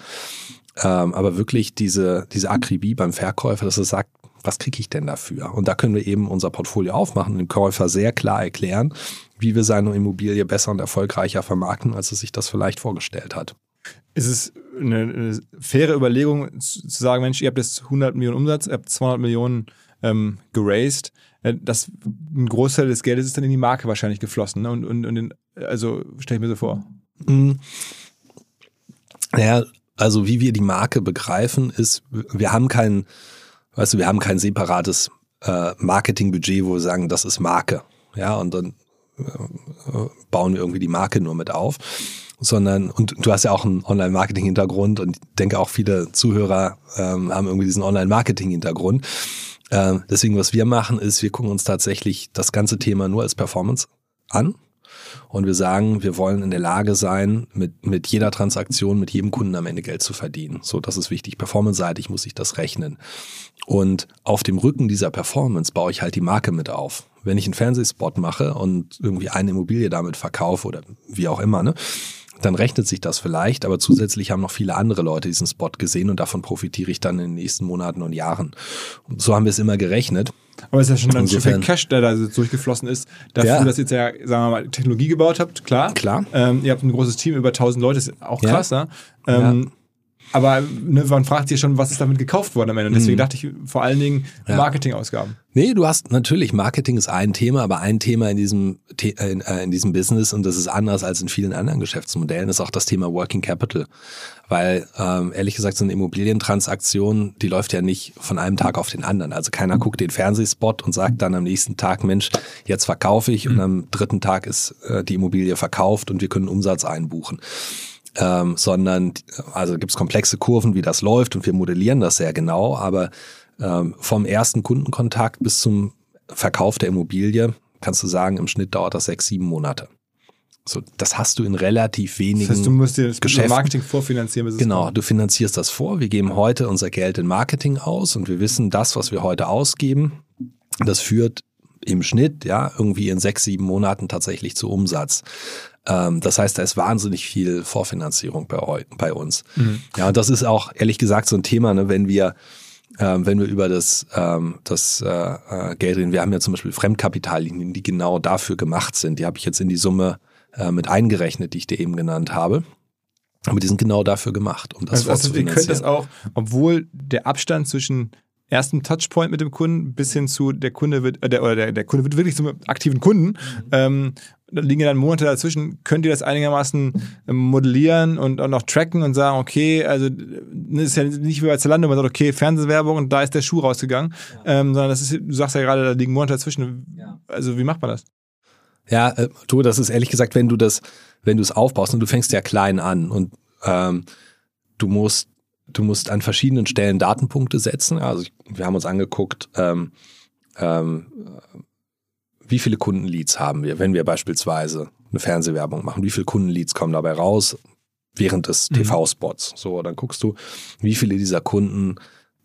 Ähm, aber wirklich diese, diese Akribie beim Verkäufer, dass er sagt, was kriege ich denn dafür? Und da können wir eben unser Portfolio aufmachen und dem Käufer sehr klar erklären, wie wir seine Immobilie besser und erfolgreicher vermarkten, als er sich das vielleicht vorgestellt hat. Ist es eine, eine faire Überlegung zu sagen, Mensch, ihr habt jetzt 100 Millionen Umsatz, ihr habt 200 Millionen ähm, geraced, äh, das, ein Großteil des Geldes ist dann in die Marke wahrscheinlich geflossen. Ne? Und, und, und in, also stelle ich mir so vor. Mhm. Naja, also wie wir die Marke begreifen, ist, wir haben keinen Weißt du, wir haben kein separates äh, Marketingbudget, wo wir sagen, das ist Marke. Ja, und dann äh, bauen wir irgendwie die Marke nur mit auf. Sondern, und du hast ja auch einen Online-Marketing-Hintergrund und ich denke auch viele Zuhörer ähm, haben irgendwie diesen Online-Marketing-Hintergrund. Ähm, deswegen, was wir machen, ist, wir gucken uns tatsächlich das ganze Thema nur als Performance an und wir sagen, wir wollen in der Lage sein, mit, mit jeder Transaktion, mit jedem Kunden am Ende Geld zu verdienen. So, das ist wichtig. Performance-seitig muss ich das rechnen. Und auf dem Rücken dieser Performance baue ich halt die Marke mit auf. Wenn ich einen Fernsehspot mache und irgendwie eine Immobilie damit verkaufe oder wie auch immer, ne, dann rechnet sich das vielleicht, aber zusätzlich haben noch viele andere Leute diesen Spot gesehen und davon profitiere ich dann in den nächsten Monaten und Jahren. Und so haben wir es immer gerechnet. Aber es ist ja schon ein Stück Cash, der da durchgeflossen ist, dafür, ja. dass ihr jetzt ja, sagen wir mal, Technologie gebaut habt, klar. Klar. Ähm, ihr habt ein großes Team, über 1000 Leute, ist auch krass, ja. ne? Ähm, ja. Aber ne, man fragt sich schon, was ist damit gekauft worden am Ende. Und deswegen mhm. dachte ich vor allen Dingen Marketingausgaben. Nee, du hast natürlich, Marketing ist ein Thema, aber ein Thema in diesem, in, äh, in diesem Business und das ist anders als in vielen anderen Geschäftsmodellen, ist auch das Thema Working Capital. Weil ähm, ehrlich gesagt, so eine Immobilientransaktion, die läuft ja nicht von einem Tag auf den anderen. Also keiner guckt den Fernsehspot und sagt dann am nächsten Tag, Mensch, jetzt verkaufe ich und am dritten Tag ist äh, die Immobilie verkauft und wir können Umsatz einbuchen ähm, sondern also gibt es komplexe Kurven, wie das läuft und wir modellieren das sehr genau, aber ähm, vom ersten Kundenkontakt bis zum Verkauf der Immobilie kannst du sagen, im Schnitt dauert das sechs, sieben Monate. So, das hast du in relativ wenigen das heißt, du musst dir das Geschäften. Marketing vorfinanzieren. Bis genau, du finanzierst das vor. Wir geben heute unser Geld in Marketing aus und wir wissen, das, was wir heute ausgeben, das führt im Schnitt ja irgendwie in sechs, sieben Monaten tatsächlich zu Umsatz. Ähm, das heißt, da ist wahnsinnig viel Vorfinanzierung bei, bei uns. Mhm. Ja, und das ist auch ehrlich gesagt so ein Thema, ne, wenn wir ähm, wenn wir über das, ähm, das äh, äh, Geld reden. Wir haben ja zum Beispiel Fremdkapitallinien, die genau dafür gemacht sind. Die habe ich jetzt in die Summe äh, mit eingerechnet, die ich dir eben genannt habe. Aber die sind genau dafür gemacht, um das also, also ihr könnt das auch, obwohl der Abstand zwischen ersten Touchpoint mit dem Kunden bis hin zu der Kunde wird, äh, der, oder der, der Kunde wird wirklich zum aktiven Kunden. Mhm. Ähm, da liegen ja dann Monate dazwischen. Könnt ihr das einigermaßen ähm, modellieren und auch noch tracken und sagen, okay, also das ne, ist ja nicht wie bei Zalando, man sagt, okay, Fernsehwerbung und da ist der Schuh rausgegangen, ja. ähm, sondern das ist, du sagst ja gerade, da liegen Monate dazwischen. Ja. Also wie macht man das? Ja, äh, du, das ist ehrlich gesagt, wenn du das, wenn du es aufbaust und du fängst ja klein an und ähm, du musst Du musst an verschiedenen Stellen Datenpunkte setzen. Also wir haben uns angeguckt, ähm, ähm, wie viele Kundenleads haben wir, wenn wir beispielsweise eine Fernsehwerbung machen, wie viele Kundenleads kommen dabei raus während des mhm. TV-Spots. So, dann guckst du, wie viele dieser Kunden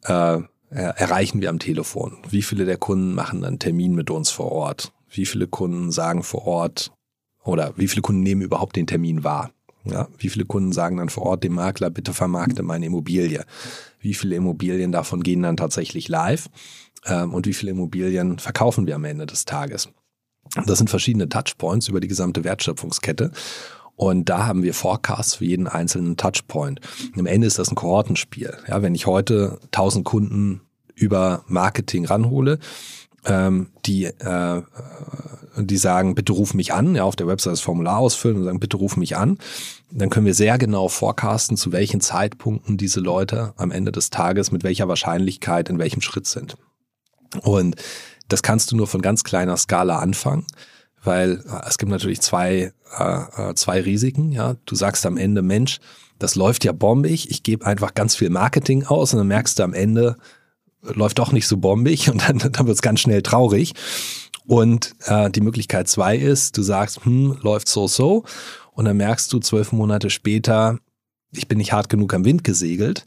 äh, erreichen wir am Telefon, wie viele der Kunden machen einen Termin mit uns vor Ort, wie viele Kunden sagen vor Ort oder wie viele Kunden nehmen überhaupt den Termin wahr. Ja, wie viele Kunden sagen dann vor Ort dem Makler, bitte vermarkte meine Immobilie? Wie viele Immobilien davon gehen dann tatsächlich live? Ähm, und wie viele Immobilien verkaufen wir am Ende des Tages? Das sind verschiedene Touchpoints über die gesamte Wertschöpfungskette. Und da haben wir Forecasts für jeden einzelnen Touchpoint. Am Ende ist das ein Kohortenspiel. Ja, wenn ich heute 1000 Kunden über Marketing ranhole, ähm, die, äh, die sagen, bitte ruf mich an, ja, auf der Website das Formular ausfüllen und sagen, bitte ruf mich an, dann können wir sehr genau forecasten, zu welchen Zeitpunkten diese Leute am Ende des Tages mit welcher Wahrscheinlichkeit in welchem Schritt sind. Und das kannst du nur von ganz kleiner Skala anfangen, weil es gibt natürlich zwei, äh, äh zwei Risiken. Ja, du sagst am Ende, Mensch, das läuft ja bombig. Ich gebe einfach ganz viel Marketing aus und dann merkst du am Ende, läuft doch nicht so bombig und dann, dann wird es ganz schnell traurig. Und äh, die Möglichkeit zwei ist, du sagst, hm, läuft so so und dann merkst du zwölf Monate später, ich bin nicht hart genug am Wind gesegelt.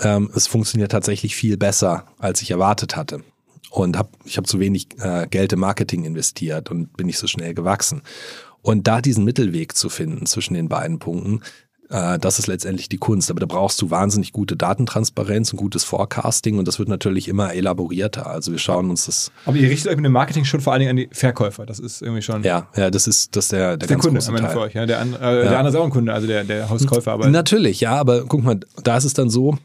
Ähm, es funktioniert tatsächlich viel besser, als ich erwartet hatte. Und hab, ich habe zu wenig äh, Geld im Marketing investiert und bin nicht so schnell gewachsen. Und da diesen Mittelweg zu finden zwischen den beiden Punkten, das ist letztendlich die Kunst. Aber da brauchst du wahnsinnig gute Datentransparenz und gutes Forecasting und das wird natürlich immer elaborierter. Also wir schauen uns das. Aber ihr richtet euch mit dem Marketing schon vor allen Dingen an die Verkäufer. Das ist irgendwie schon. Ja, ja, das ist das ist der, der, der ganz Kunde große Teil. für euch. Ja? Der, äh, ja. der andere ist auch ein Kunde, also der, der Hauskäufer. Aber natürlich, ja, aber guck mal, da ist es dann so,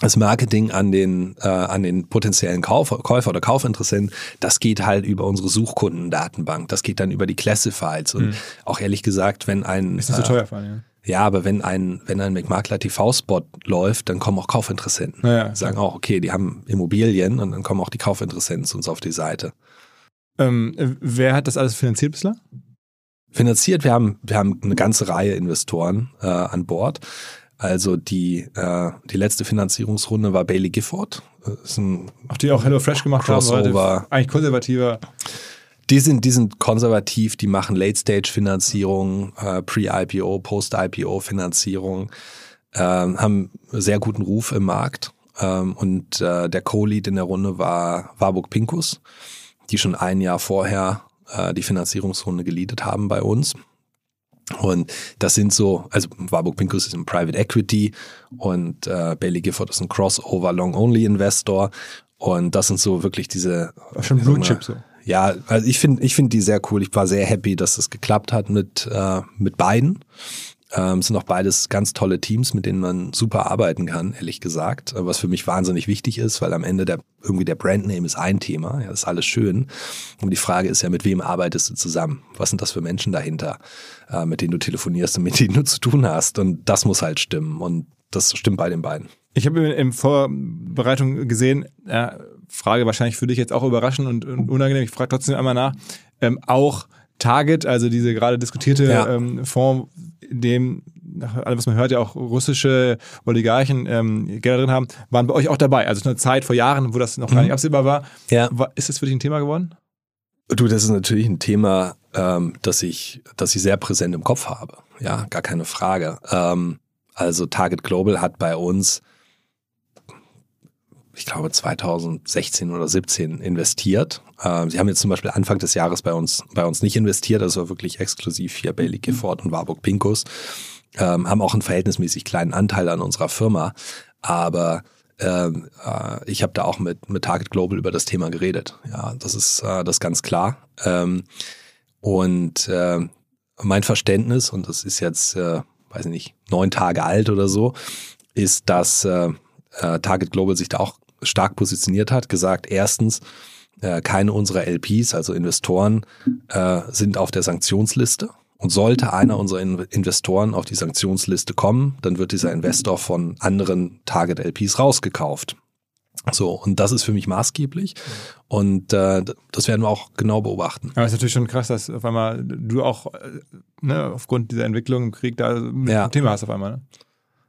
das Marketing an den, äh, an den potenziellen Kauf, Käufer oder Kaufinteressenten, das geht halt über unsere Suchkundendatenbank. Das geht dann über die Classifieds. Und mhm. auch ehrlich gesagt, wenn ein. Ist nicht so äh, teuer, vor allem, ja. Ja, aber wenn ein, wenn ein McMakler TV-Spot läuft, dann kommen auch Kaufinteressenten. Ja, sagen auch, okay, die haben Immobilien und dann kommen auch die Kaufinteressenten zu uns auf die Seite. Ähm, wer hat das alles finanziert bislang? Finanziert, wir haben, wir haben eine ganze Reihe Investoren äh, an Bord. Also die, äh, die letzte Finanzierungsrunde war Bailey Gifford. Ist ein auch die auch HelloFresh gemacht Crossover. haben. Eigentlich konservativer die sind, die sind konservativ, die machen Late-Stage-Finanzierung, äh, Pre-IPO, Post-IPO-Finanzierung, äh, haben sehr guten Ruf im Markt. Ähm, und äh, der Co-Lead in der Runde war Warburg Pinkus, die schon ein Jahr vorher äh, die Finanzierungsrunde geleadet haben bei uns. Und das sind so, also Warburg Pinkus ist ein Private Equity und äh, Bailey Gifford ist ein Crossover Long-Only Investor. Und das sind so wirklich diese. Schon Blue Chip so. Ja, also ich finde ich finde die sehr cool. Ich war sehr happy, dass das geklappt hat mit, äh, mit beiden. Ähm, es sind auch beides ganz tolle Teams, mit denen man super arbeiten kann, ehrlich gesagt. Was für mich wahnsinnig wichtig ist, weil am Ende der irgendwie der Brandname ist ein Thema, ja, das ist alles schön. Und die Frage ist ja, mit wem arbeitest du zusammen? Was sind das für Menschen dahinter, äh, mit denen du telefonierst und mit denen du zu tun hast? Und das muss halt stimmen. Und das stimmt bei den beiden. Ich habe in Vorbereitung gesehen, äh, Frage wahrscheinlich für dich jetzt auch überraschend und, und unangenehm. Ich frage trotzdem einmal nach. Ähm, auch Target, also diese gerade diskutierte ja. ähm, Fonds, in dem nach allem, was man hört, ja auch russische Oligarchen ähm, Gelder drin haben, waren bei euch auch dabei. Also eine Zeit vor Jahren, wo das noch gar nicht mhm. absehbar war. Ja. Ist das für dich ein Thema geworden? Du, das ist natürlich ein Thema, ähm, das ich, das ich sehr präsent im Kopf habe. Ja, gar keine Frage. Ähm, also Target Global hat bei uns ich glaube 2016 oder 17 investiert. Äh, sie haben jetzt zum Beispiel Anfang des Jahres bei uns bei uns nicht investiert, das war wirklich exklusiv hier Bailey Gifford und Warburg Pincus. Ähm, haben auch einen verhältnismäßig kleinen Anteil an unserer Firma, aber ähm, äh, ich habe da auch mit, mit Target Global über das Thema geredet. Ja, das ist äh, das ist ganz klar. Ähm, und äh, mein Verständnis, und das ist jetzt, äh, weiß ich nicht, neun Tage alt oder so, ist, dass äh, äh Target Global sich da auch stark positioniert hat, gesagt, erstens, äh, keine unserer LPs, also Investoren, äh, sind auf der Sanktionsliste. Und sollte einer unserer Investoren auf die Sanktionsliste kommen, dann wird dieser Investor von anderen Target LPs rausgekauft. So, und das ist für mich maßgeblich. Und äh, das werden wir auch genau beobachten. Aber es ist natürlich schon krass, dass auf einmal du auch äh, ne, aufgrund dieser Entwicklung im Krieg da ja. ein Thema hast auf einmal. Ne?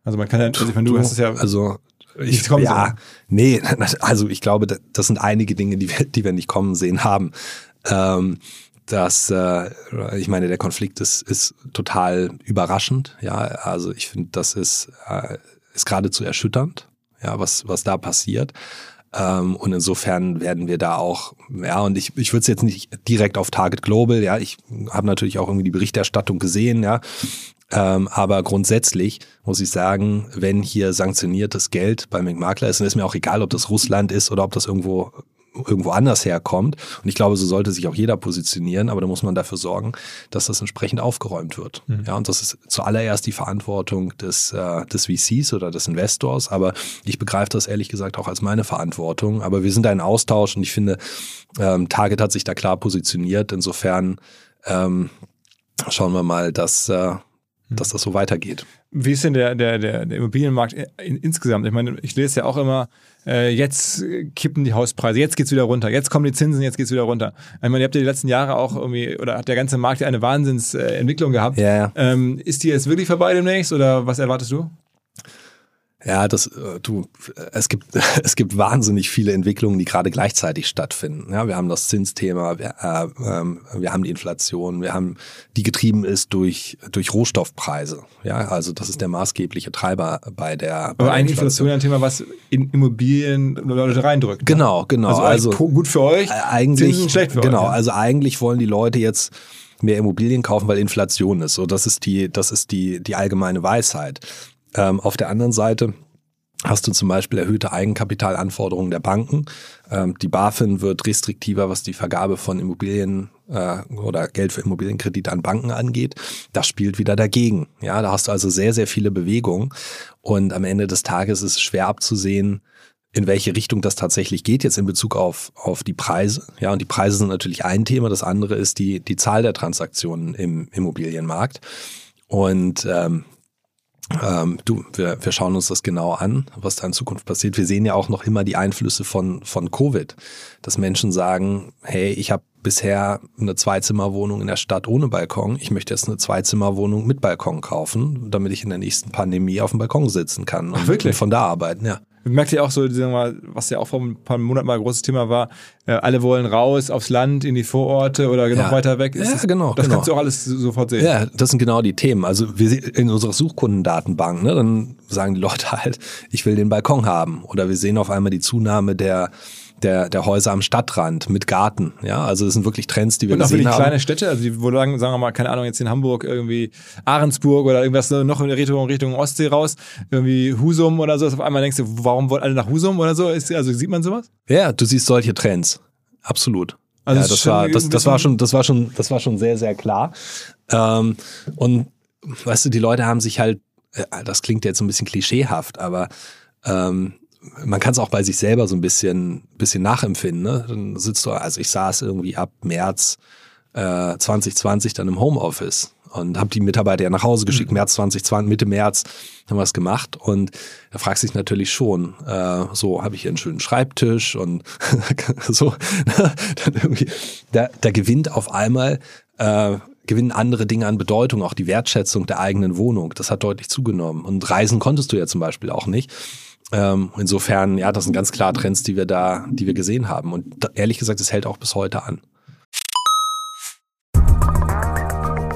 Also man kann ja, also ich meine, du, du hast es ja. Also ich, ja, nee, also ich glaube, das sind einige Dinge, die wir, die wir nicht kommen sehen haben. Ähm, dass äh, ich meine, der Konflikt ist, ist total überraschend. Ja, also ich finde, das ist, äh, ist geradezu erschütternd, ja, was, was da passiert. Ähm, und insofern werden wir da auch, ja, und ich, ich würde es jetzt nicht direkt auf Target Global, ja, ich habe natürlich auch irgendwie die Berichterstattung gesehen, ja. Ähm, aber grundsätzlich muss ich sagen, wenn hier sanktioniertes Geld bei McMakler ist, dann ist mir auch egal, ob das Russland ist oder ob das irgendwo irgendwo anders herkommt. Und ich glaube, so sollte sich auch jeder positionieren, aber da muss man dafür sorgen, dass das entsprechend aufgeräumt wird. Mhm. Ja, und das ist zuallererst die Verantwortung des, äh, des VCs oder des Investors, aber ich begreife das ehrlich gesagt auch als meine Verantwortung. Aber wir sind da in Austausch und ich finde, ähm, Target hat sich da klar positioniert. Insofern ähm, schauen wir mal, dass, äh, dass das so weitergeht. Wie ist denn der, der, der, der Immobilienmarkt in, insgesamt? Ich meine, ich lese ja auch immer, äh, jetzt kippen die Hauspreise, jetzt geht's wieder runter, jetzt kommen die Zinsen, jetzt geht's wieder runter. Ich meine, ihr habt ja die letzten Jahre auch irgendwie, oder hat der ganze Markt ja eine Wahnsinnsentwicklung gehabt. Ja, ja. Ähm, ist die jetzt wirklich vorbei demnächst oder was erwartest du? Ja, das, äh, du, es gibt, es gibt wahnsinnig viele Entwicklungen, die gerade gleichzeitig stattfinden. Ja, wir haben das Zinsthema, wir, äh, äh, wir haben die Inflation, wir haben, die getrieben ist durch, durch Rohstoffpreise. Ja, also das ist der maßgebliche Treiber bei der. Bei Aber eigentlich Inflation ein Thema, was in Immobilien Leute reindrückt. Ne? Genau, genau. Also, also gut für euch, eigentlich, Zinsen schlecht für genau, euch. Genau, also eigentlich wollen die Leute jetzt mehr Immobilien kaufen, weil Inflation ist. So, das ist die, das ist die, die allgemeine Weisheit. Ähm, auf der anderen Seite hast du zum Beispiel erhöhte Eigenkapitalanforderungen der Banken. Ähm, die BaFin wird restriktiver, was die Vergabe von Immobilien äh, oder Geld für Immobilienkredite an Banken angeht. Das spielt wieder dagegen. Ja, da hast du also sehr, sehr viele Bewegungen und am Ende des Tages ist es schwer abzusehen, in welche Richtung das tatsächlich geht, jetzt in Bezug auf, auf die Preise. Ja, und die Preise sind natürlich ein Thema. Das andere ist die, die Zahl der Transaktionen im Immobilienmarkt. Und ähm, ähm, du, wir, wir schauen uns das genau an, was da in Zukunft passiert. Wir sehen ja auch noch immer die Einflüsse von, von Covid, dass Menschen sagen, hey, ich habe bisher eine Zweizimmerwohnung in der Stadt ohne Balkon. Ich möchte jetzt eine Zweizimmerwohnung mit Balkon kaufen, damit ich in der nächsten Pandemie auf dem Balkon sitzen kann und Ach, wirklich? von da arbeiten. Ja merkt ihr auch so, was ja auch vor ein paar Monaten mal ein großes Thema war, äh, alle wollen raus aufs Land, in die Vororte oder noch weiter weg. Ist ja, das, genau. Das genau. kannst du auch alles sofort sehen. Ja, das sind genau die Themen. Also wir in unserer Suchkundendatenbank, ne, dann sagen die Leute halt, ich will den Balkon haben. Oder wir sehen auf einmal die Zunahme der der, der Häuser am Stadtrand mit Garten. Ja, also das sind wirklich Trends, die wir und gesehen haben. Und auch für die kleine Städte, also die, wo sagen, sagen wir mal, keine Ahnung, jetzt in Hamburg irgendwie Ahrensburg oder irgendwas noch in Richtung, Richtung Ostsee raus, irgendwie Husum oder so, auf einmal denkst du, warum wollen alle nach Husum oder so? Ist, also sieht man sowas? Ja, du siehst solche Trends. Absolut. Also ja, das war, das, das war schon, das war schon, das war schon sehr, sehr klar. Ähm, und weißt du, die Leute haben sich halt, äh, das klingt jetzt ein bisschen klischeehaft, aber ähm, man kann es auch bei sich selber so ein bisschen, bisschen nachempfinden. Ne? Dann sitzt du, also ich saß irgendwie ab März äh, 2020 dann im Homeoffice und habe die Mitarbeiter ja nach Hause geschickt. Mhm. März 2020, Mitte März haben wir es gemacht und da fragst du dich natürlich schon, äh, so habe ich hier einen schönen Schreibtisch und so. dann irgendwie, da, da gewinnt auf einmal äh, gewinnen andere Dinge an Bedeutung, auch die Wertschätzung der eigenen Wohnung. Das hat deutlich zugenommen. Und reisen konntest du ja zum Beispiel auch nicht. Ähm, insofern, ja, das sind ganz klar Trends, die wir da, die wir gesehen haben. Und da, ehrlich gesagt, es hält auch bis heute an.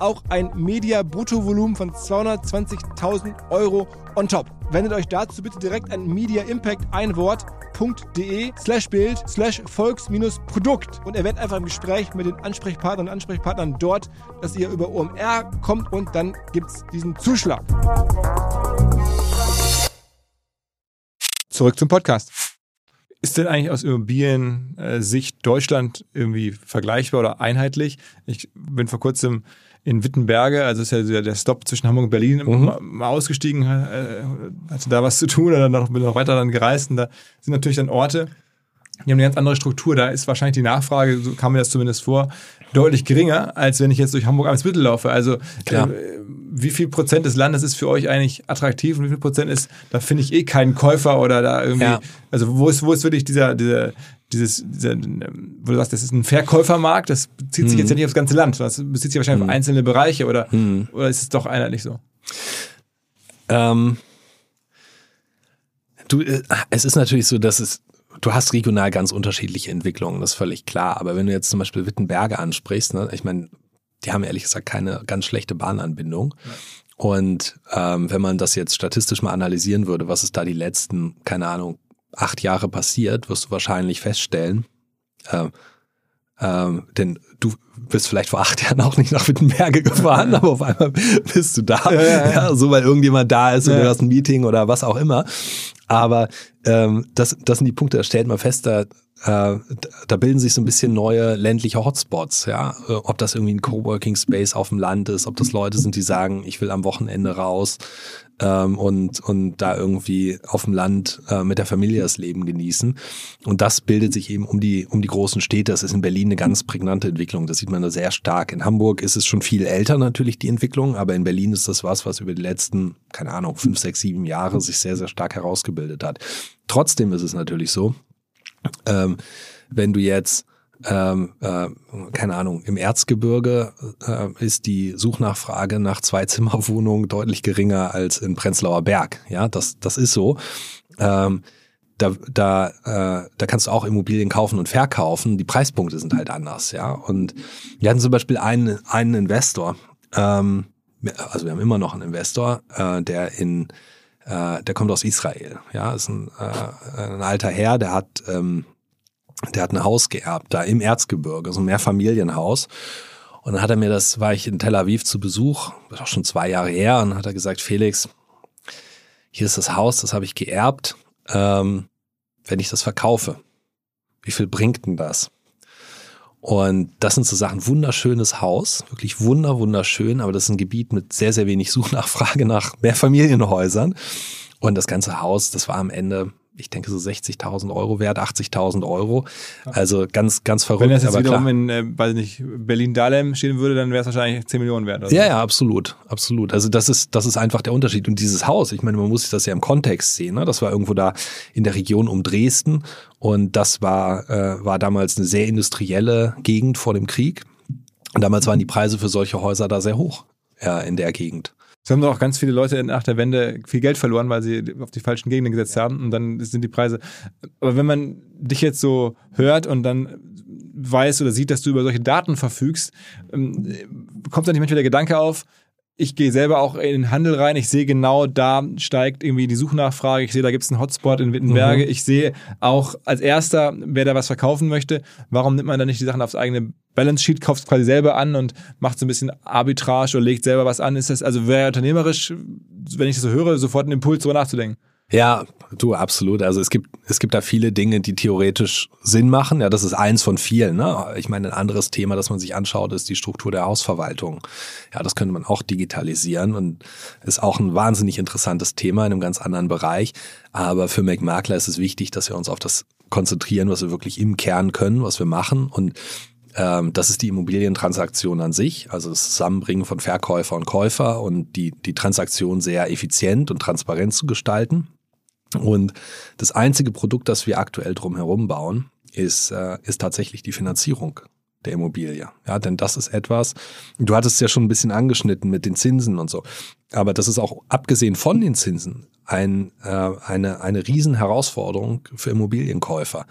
auch ein Media-Bruttovolumen von 220.000 Euro on top. Wendet euch dazu bitte direkt an Media Impact ein Wort omr.de slash Bild slash Volks-Produkt und erwähnt einfach im Gespräch mit den Ansprechpartnern und Ansprechpartnern dort, dass ihr über OMR kommt und dann gibt es diesen Zuschlag. Zurück zum Podcast. Ist denn eigentlich aus Immobilien-Sicht Deutschland irgendwie vergleichbar oder einheitlich? Ich bin vor kurzem in Wittenberge, also ist ja der Stop zwischen Hamburg und Berlin, mhm. mal ausgestiegen, äh, hatte da was zu tun oder dann noch, bin noch weiter dann gereist und da sind natürlich dann Orte, die haben eine ganz andere Struktur. Da ist wahrscheinlich die Nachfrage, so kam mir das zumindest vor, deutlich geringer, als wenn ich jetzt durch Hamburg Eimsbüttel laufe. Also äh, wie viel Prozent des Landes ist für euch eigentlich attraktiv und wie viel Prozent ist, da finde ich eh keinen Käufer oder da irgendwie, ja. also wo ist, wo ist wirklich dieser, dieser, dieses, dieser, wo du sagst, das ist ein Verkäufermarkt, das bezieht sich hm. jetzt ja nicht aufs ganze Land, das bezieht sich wahrscheinlich hm. auf einzelne Bereiche oder, hm. oder ist es doch einheitlich so? Ähm, du, äh, es ist natürlich so, dass es du hast regional ganz unterschiedliche Entwicklungen, das ist völlig klar. Aber wenn du jetzt zum Beispiel Wittenberge ansprichst, ne, ich meine, die haben ehrlich gesagt keine ganz schlechte Bahnanbindung. Ja. Und ähm, wenn man das jetzt statistisch mal analysieren würde, was ist da die letzten, keine Ahnung, acht Jahre passiert, wirst du wahrscheinlich feststellen, äh, ähm, denn du bist vielleicht vor acht Jahren auch nicht nach Wittenberge gefahren, aber auf einmal bist du da. Ja, ja, ja. so weil irgendjemand da ist oder du hast ein Meeting oder was auch immer. Aber ähm, das, das sind die Punkte, da stellt man fest, da, äh, da bilden sich so ein bisschen neue ländliche Hotspots, ja. Äh, ob das irgendwie ein Coworking Space auf dem Land ist, ob das Leute sind, die sagen, ich will am Wochenende raus ähm, und, und da irgendwie auf dem Land äh, mit der Familie das Leben genießen. Und das bildet sich eben um die, um die großen Städte. Das ist in Berlin eine ganz prägnante Entwicklung. Das sieht man da sehr stark. In Hamburg ist es schon viel älter natürlich, die Entwicklung, aber in Berlin ist das was, was über die letzten, keine Ahnung, fünf, sechs, sieben Jahre sich sehr, sehr stark herausgebildet hat. Trotzdem ist es natürlich so, ähm, wenn du jetzt ähm, äh, keine Ahnung, im Erzgebirge äh, ist die Suchnachfrage nach Zwei-Zimmer-Wohnungen deutlich geringer als in Prenzlauer Berg. Ja, das, das ist so. Ähm, da, da, äh, da kannst du auch Immobilien kaufen und verkaufen. Die Preispunkte sind halt anders, ja. Und wir hatten zum Beispiel einen, einen Investor, ähm, also wir haben immer noch einen Investor, äh, der in äh, der kommt aus Israel. Ja, ist ein, äh, ein alter Herr, der hat, ähm, der hat ein Haus geerbt, da im Erzgebirge, so ein Mehrfamilienhaus. Und dann hat er mir das, war ich in Tel Aviv zu Besuch, das ist auch schon zwei Jahre her, und dann hat er gesagt, Felix, hier ist das Haus, das habe ich geerbt. Ähm, wenn ich das verkaufe, wie viel bringt denn das? Und das sind so Sachen, wunderschönes Haus, wirklich wunder, wunderschön, aber das ist ein Gebiet mit sehr, sehr wenig Suchnachfrage nach Mehrfamilienhäusern. Und das ganze Haus, das war am Ende ich denke so 60.000 Euro wert, 80.000 Euro. Also ganz, ganz verrückt. Wenn das jetzt wiederum klar. in, äh, weiß nicht, Berlin-Dahlem stehen würde, dann wäre es wahrscheinlich 10 Millionen wert. Ja, ja, absolut, absolut. Also das ist, das ist einfach der Unterschied. Und dieses Haus, ich meine, man muss sich das ja im Kontext sehen. Ne? Das war irgendwo da in der Region um Dresden und das war, äh, war damals eine sehr industrielle Gegend vor dem Krieg. Und damals waren die Preise für solche Häuser da sehr hoch ja, in der Gegend. Es haben doch auch ganz viele Leute nach der Wende viel Geld verloren, weil sie auf die falschen Gegenden gesetzt haben und dann sind die Preise. Aber wenn man dich jetzt so hört und dann weiß oder sieht, dass du über solche Daten verfügst, ähm, kommt dann nicht manchmal der Gedanke auf, ich gehe selber auch in den Handel rein, ich sehe genau, da steigt irgendwie die Suchnachfrage, ich sehe, da gibt es einen Hotspot in Wittenberge, mhm. ich sehe auch als erster, wer da was verkaufen möchte, warum nimmt man dann nicht die Sachen aufs eigene Balance Sheet, kauft es quasi selber an und macht so ein bisschen Arbitrage oder legt selber was an? Ist das, also wäre unternehmerisch, wenn ich das so höre, sofort ein Impuls, darüber nachzudenken? Ja, du, absolut. Also es gibt, es gibt da viele Dinge, die theoretisch Sinn machen. Ja, das ist eins von vielen. Ne? Ich meine, ein anderes Thema, das man sich anschaut, ist die Struktur der Hausverwaltung. Ja, das könnte man auch digitalisieren und ist auch ein wahnsinnig interessantes Thema in einem ganz anderen Bereich. Aber für McMakler ist es wichtig, dass wir uns auf das konzentrieren, was wir wirklich im Kern können, was wir machen und ähm, das ist die Immobilientransaktion an sich, also das Zusammenbringen von Verkäufer und Käufer und die, die Transaktion sehr effizient und transparent zu gestalten. Und das einzige Produkt, das wir aktuell drumherum bauen, ist, äh, ist tatsächlich die Finanzierung der Immobilie. Ja, denn das ist etwas, du hattest es ja schon ein bisschen angeschnitten mit den Zinsen und so. Aber das ist auch abgesehen von den Zinsen ein, äh, eine, eine Riesenherausforderung für Immobilienkäufer.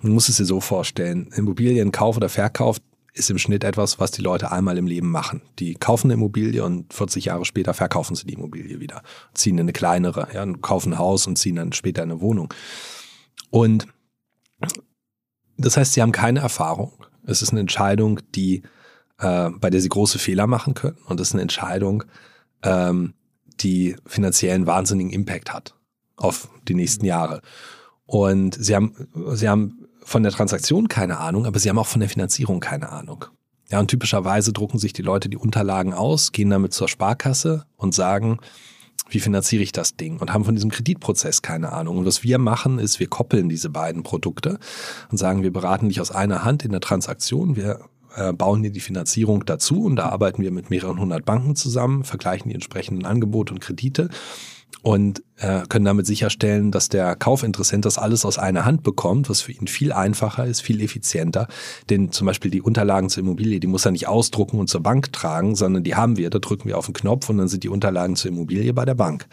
Man muss es sich so vorstellen. Immobilienkauf oder Verkauf ist im Schnitt etwas, was die Leute einmal im Leben machen. Die kaufen eine Immobilie und 40 Jahre später verkaufen sie die Immobilie wieder. Ziehen eine kleinere, ja, kaufen ein Haus und ziehen dann später eine Wohnung. Und das heißt, sie haben keine Erfahrung. Es ist eine Entscheidung, die, äh, bei der sie große Fehler machen können. Und es ist eine Entscheidung, ähm, die finanziellen wahnsinnigen Impact hat auf die nächsten Jahre. Und sie haben, sie haben von der Transaktion keine Ahnung, aber sie haben auch von der Finanzierung keine Ahnung. Ja, und typischerweise drucken sich die Leute die Unterlagen aus, gehen damit zur Sparkasse und sagen, wie finanziere ich das Ding? Und haben von diesem Kreditprozess keine Ahnung. Und was wir machen, ist, wir koppeln diese beiden Produkte und sagen, wir beraten dich aus einer Hand in der Transaktion. Wir äh, bauen dir die Finanzierung dazu und da arbeiten wir mit mehreren hundert Banken zusammen, vergleichen die entsprechenden Angebote und Kredite und äh, können damit sicherstellen, dass der Kaufinteressent das alles aus einer Hand bekommt, was für ihn viel einfacher ist, viel effizienter. Denn zum Beispiel die Unterlagen zur Immobilie, die muss er nicht ausdrucken und zur Bank tragen, sondern die haben wir, da drücken wir auf den Knopf und dann sind die Unterlagen zur Immobilie bei der Bank.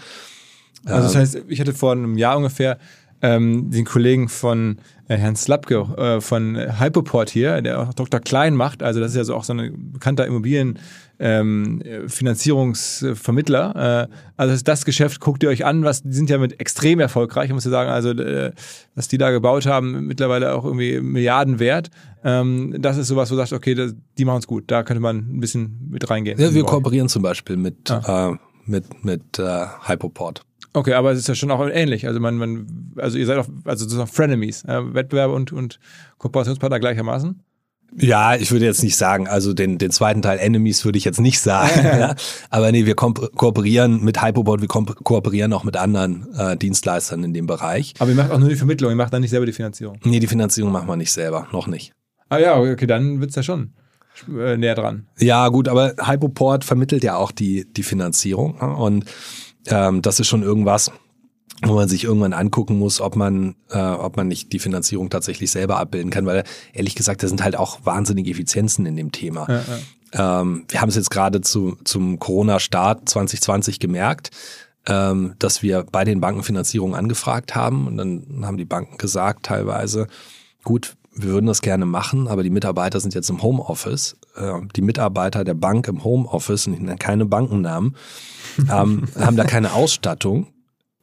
Also das heißt, ich hatte vor einem Jahr ungefähr ähm, den Kollegen von Herrn Slapke äh, von Hypoport hier, der auch Dr. Klein macht. Also das ist ja so auch so ein bekannter Immobilienfinanzierungsvermittler. Ähm, äh, also das Geschäft guckt ihr euch an, was die sind ja mit extrem erfolgreich, ich muss ja sagen, also äh, was die da gebaut haben, mittlerweile auch irgendwie Milliarden wert. Ähm, das ist sowas, wo du sagst, okay, das, die machen es gut, da könnte man ein bisschen mit reingehen. Ja, wir kooperieren zum Beispiel mit, ah. äh, mit, mit äh, Hypoport. Okay, aber es ist ja schon auch ähnlich. Also man, man, also ihr seid auch, also sozusagen Frenemies, äh, Wettbewerber und, und Kooperationspartner gleichermaßen? Ja, ich würde jetzt nicht sagen, also den, den zweiten Teil Enemies würde ich jetzt nicht sagen. ja. Aber nee, wir ko kooperieren mit Hypoboard, wir ko kooperieren auch mit anderen äh, Dienstleistern in dem Bereich. Aber ihr macht auch nur die Vermittlung, ihr macht dann nicht selber die Finanzierung? Nee, die Finanzierung machen wir nicht selber, noch nicht. Ah ja, okay, dann wird's ja schon äh, näher dran. Ja, gut, aber Hypoport vermittelt ja auch die, die Finanzierung. Und ähm, das ist schon irgendwas, wo man sich irgendwann angucken muss, ob man, äh, ob man nicht die Finanzierung tatsächlich selber abbilden kann, weil ehrlich gesagt, da sind halt auch wahnsinnige Effizienzen in dem Thema. Ja, ja. Ähm, wir haben es jetzt gerade zu, zum Corona-Start 2020 gemerkt, ähm, dass wir bei den Banken Finanzierung angefragt haben und dann haben die Banken gesagt teilweise, gut, wir würden das gerne machen, aber die Mitarbeiter sind jetzt im Homeoffice. Äh, die Mitarbeiter der Bank im Homeoffice, und ich nenne keine Bankennamen, ähm, haben da keine Ausstattung,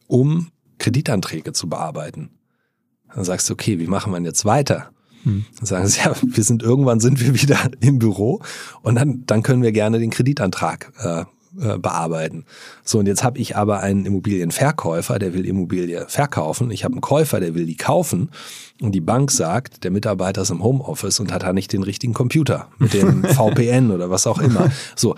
um Kreditanträge zu bearbeiten. Dann sagst du, okay, wie machen wir denn jetzt weiter? Hm. Dann sagen sie, ja, wir sind irgendwann sind wir wieder im Büro und dann, dann können wir gerne den Kreditantrag äh, äh, bearbeiten. So, und jetzt habe ich aber einen Immobilienverkäufer, der will Immobilie verkaufen. Ich habe einen Käufer, der will die kaufen. Und die Bank sagt, der Mitarbeiter ist im Homeoffice und hat da nicht den richtigen Computer mit dem VPN oder was auch immer. So,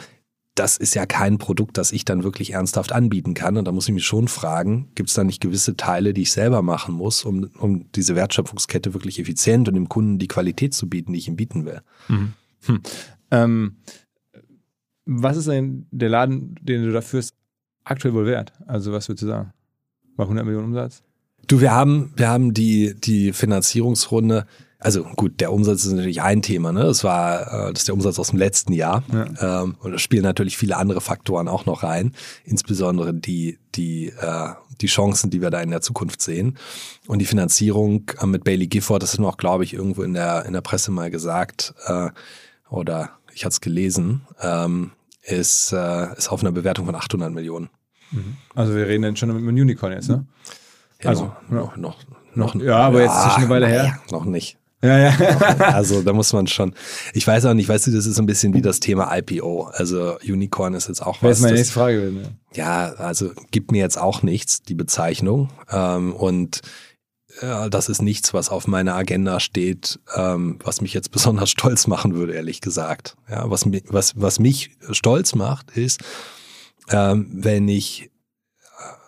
das ist ja kein Produkt, das ich dann wirklich ernsthaft anbieten kann. Und da muss ich mich schon fragen, gibt es da nicht gewisse Teile, die ich selber machen muss, um, um diese Wertschöpfungskette wirklich effizient und dem Kunden die Qualität zu bieten, die ich ihm bieten will? Mhm. Hm. Ähm, was ist denn der Laden, den du da führst, aktuell wohl wert? Also was würdest du sagen? Bei 100 Millionen Umsatz? Du, wir haben, wir haben die, die Finanzierungsrunde also gut, der Umsatz ist natürlich ein Thema, ne? Das war äh, das ist der Umsatz aus dem letzten Jahr. Ja. Ähm, und da spielen natürlich viele andere Faktoren auch noch rein, insbesondere die, die, äh, die Chancen, die wir da in der Zukunft sehen. Und die Finanzierung äh, mit Bailey Gifford, das ist noch, glaube ich, irgendwo in der, in der Presse mal gesagt, äh, oder ich hatte es gelesen, ähm, ist, äh, ist auf einer Bewertung von 800 Millionen. Mhm. Also wir reden dann schon mit einem Unicorn jetzt, ne? Ja, also noch, noch, noch, noch, ja, aber ja, jetzt ist schon eine Weile her. Noch nicht. Ja, ja. also da muss man schon. Ich weiß auch nicht, weißt du, das ist ein bisschen wie das Thema IPO. Also Unicorn ist jetzt auch was. Das ist meine nächste Frage. Ja. ja, also gibt mir jetzt auch nichts, die Bezeichnung. Ähm, und ja, das ist nichts, was auf meiner Agenda steht, ähm, was mich jetzt besonders stolz machen würde, ehrlich gesagt. Ja, was, was, was mich stolz macht, ist, ähm, wenn ich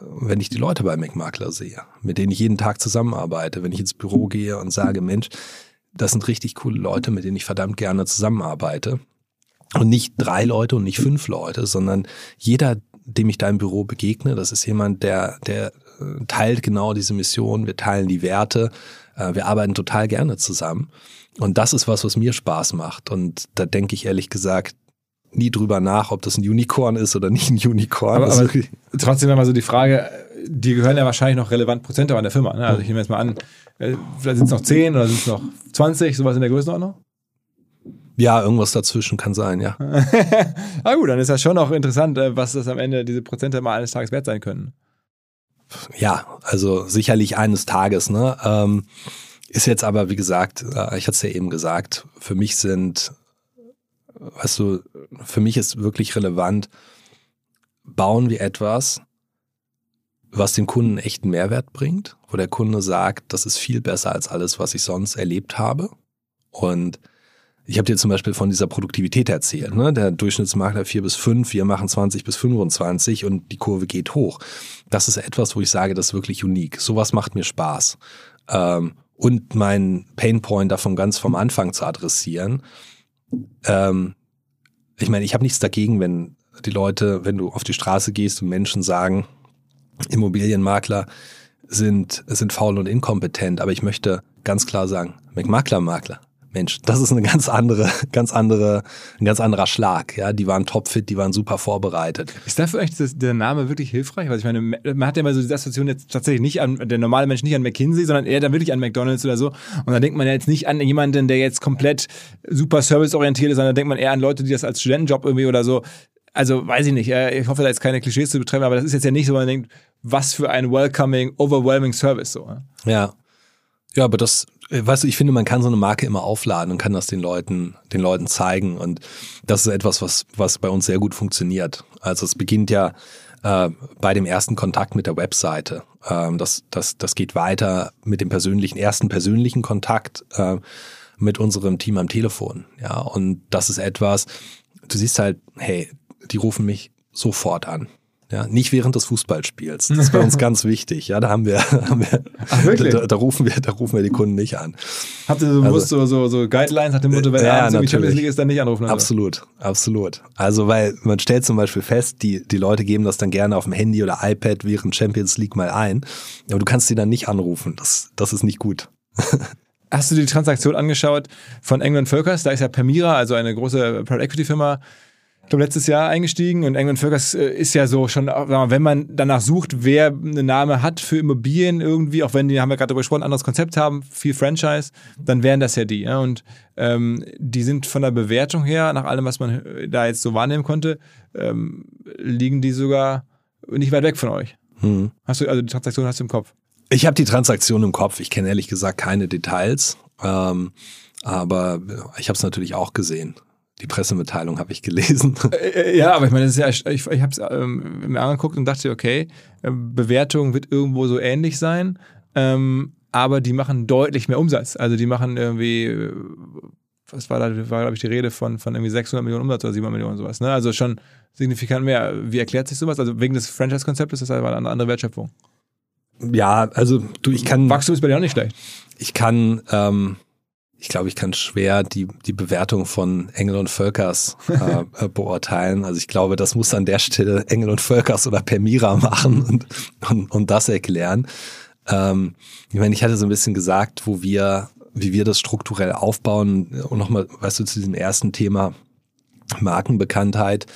wenn ich die Leute bei McMakler sehe, mit denen ich jeden Tag zusammenarbeite, wenn ich ins Büro gehe und sage, Mensch, das sind richtig coole Leute, mit denen ich verdammt gerne zusammenarbeite. Und nicht drei Leute und nicht fünf Leute, sondern jeder, dem ich da im Büro begegne, das ist jemand, der, der äh, teilt genau diese Mission, wir teilen die Werte, äh, wir arbeiten total gerne zusammen. Und das ist was, was mir Spaß macht. Und da denke ich ehrlich gesagt, nie drüber nach, ob das ein Unicorn ist oder nicht ein Unicorn. Aber, aber trotzdem wäre mal so die Frage, die gehören ja wahrscheinlich noch relevant Prozent an der Firma. Ne? Also ich nehme jetzt mal an, äh, vielleicht sind es noch 10 oder sind es noch 20, sowas in der Größenordnung? Ja, irgendwas dazwischen kann sein, ja. ah gut, dann ist das schon auch interessant, äh, was das am Ende diese Prozente mal eines Tages wert sein können. Ja, also sicherlich eines Tages, ne? Ähm, ist jetzt aber, wie gesagt, äh, ich hatte es ja eben gesagt, für mich sind, weißt du, für mich ist wirklich relevant, bauen wir etwas, was dem Kunden echten Mehrwert bringt, wo der Kunde sagt, das ist viel besser als alles, was ich sonst erlebt habe. Und ich habe dir zum Beispiel von dieser Produktivität erzählt. Ne? Der Durchschnittsmakler 4 bis 5, wir machen 20 bis 25 und die Kurve geht hoch. Das ist etwas, wo ich sage, das ist wirklich unique. Sowas macht mir Spaß. Ähm, und mein Painpoint davon ganz vom Anfang zu adressieren. Ähm, ich meine, ich habe nichts dagegen, wenn die Leute, wenn du auf die Straße gehst und Menschen sagen, Immobilienmakler sind, sind faul und inkompetent, aber ich möchte ganz klar sagen, McMakler Makler Mensch, das ist eine ganz andere, ganz andere, ein ganz anderer Schlag. Ja, die waren topfit, die waren super vorbereitet. Ist dafür eigentlich der Name wirklich hilfreich? Weil ich meine, man hat ja immer so die Assoziation jetzt tatsächlich nicht an, der normale Mensch nicht an McKinsey, sondern eher dann wirklich an McDonalds oder so. Und da denkt man ja jetzt nicht an jemanden, der jetzt komplett super serviceorientiert ist, sondern da denkt man eher an Leute, die das als Studentenjob irgendwie oder so also weiß ich nicht, ich hoffe da jetzt keine Klischees zu betreiben, aber das ist jetzt ja nicht so, man denkt, was für ein welcoming, overwhelming Service so. Ja. Ja, aber das, äh, weißt du, ich finde, man kann so eine Marke immer aufladen und kann das den Leuten, den Leuten zeigen. Und das ist etwas, was, was bei uns sehr gut funktioniert. Also es beginnt ja äh, bei dem ersten Kontakt mit der Webseite. Ähm, das, das, das geht weiter mit dem persönlichen, ersten persönlichen Kontakt äh, mit unserem Team am Telefon. Ja, und das ist etwas, du siehst halt, hey, die rufen mich sofort an. Ja, nicht während des Fußballspiels. Das ist bei uns ganz wichtig. Ja, da haben wir, haben wir Ach, wirklich? Da, da, rufen wir, da rufen wir die Kunden nicht an. Habt ihr so, also, so, so, so Guidelines nach dem Motto, wenn ja, die Champions League ist, dann nicht anrufen? Also? Absolut, absolut. Also, weil man stellt zum Beispiel fest, die, die Leute geben das dann gerne auf dem Handy oder iPad während Champions League mal ein. Aber du kannst sie dann nicht anrufen. Das, das ist nicht gut. Hast du die Transaktion angeschaut von England Völkers? Da ist ja Permira, also eine große Private Equity Firma, glaube, letztes Jahr eingestiegen und England Völkers äh, ist ja so schon, wenn man danach sucht, wer einen Name hat für Immobilien irgendwie, auch wenn die, haben wir gerade darüber gesprochen, ein anderes Konzept haben, viel Franchise, dann wären das ja die. Ja? Und ähm, die sind von der Bewertung her, nach allem, was man da jetzt so wahrnehmen konnte, ähm, liegen die sogar nicht weit weg von euch. Hm. Hast du, also die Transaktion hast du im Kopf? Ich habe die Transaktion im Kopf. Ich kenne ehrlich gesagt keine Details. Ähm, aber ich habe es natürlich auch gesehen. Die Pressemitteilung habe ich gelesen. Äh, äh, ja, aber ich meine, das ist ja, ich, ich habe es ähm, mir angeguckt und dachte, okay, äh, Bewertung wird irgendwo so ähnlich sein, ähm, aber die machen deutlich mehr Umsatz. Also die machen irgendwie, was war da, war glaube ich die Rede von, von irgendwie 600 Millionen Umsatz oder 700 Millionen sowas. Ne? Also schon signifikant mehr. Wie erklärt sich sowas? Also wegen des Franchise-Konzeptes ist das aber eine andere Wertschöpfung. Ja, also du, ich kann. Wachstum ist bei dir auch nicht schlecht. Ich kann, ähm, ich glaube, ich kann schwer die, die Bewertung von Engel und Völkers äh, beurteilen. Also ich glaube, das muss an der Stelle Engel und Völkers oder Permira machen und, und, und das erklären. Ähm, ich meine, ich hatte so ein bisschen gesagt, wo wir, wie wir das strukturell aufbauen und nochmal, weißt du, zu diesem ersten Thema Markenbekanntheit.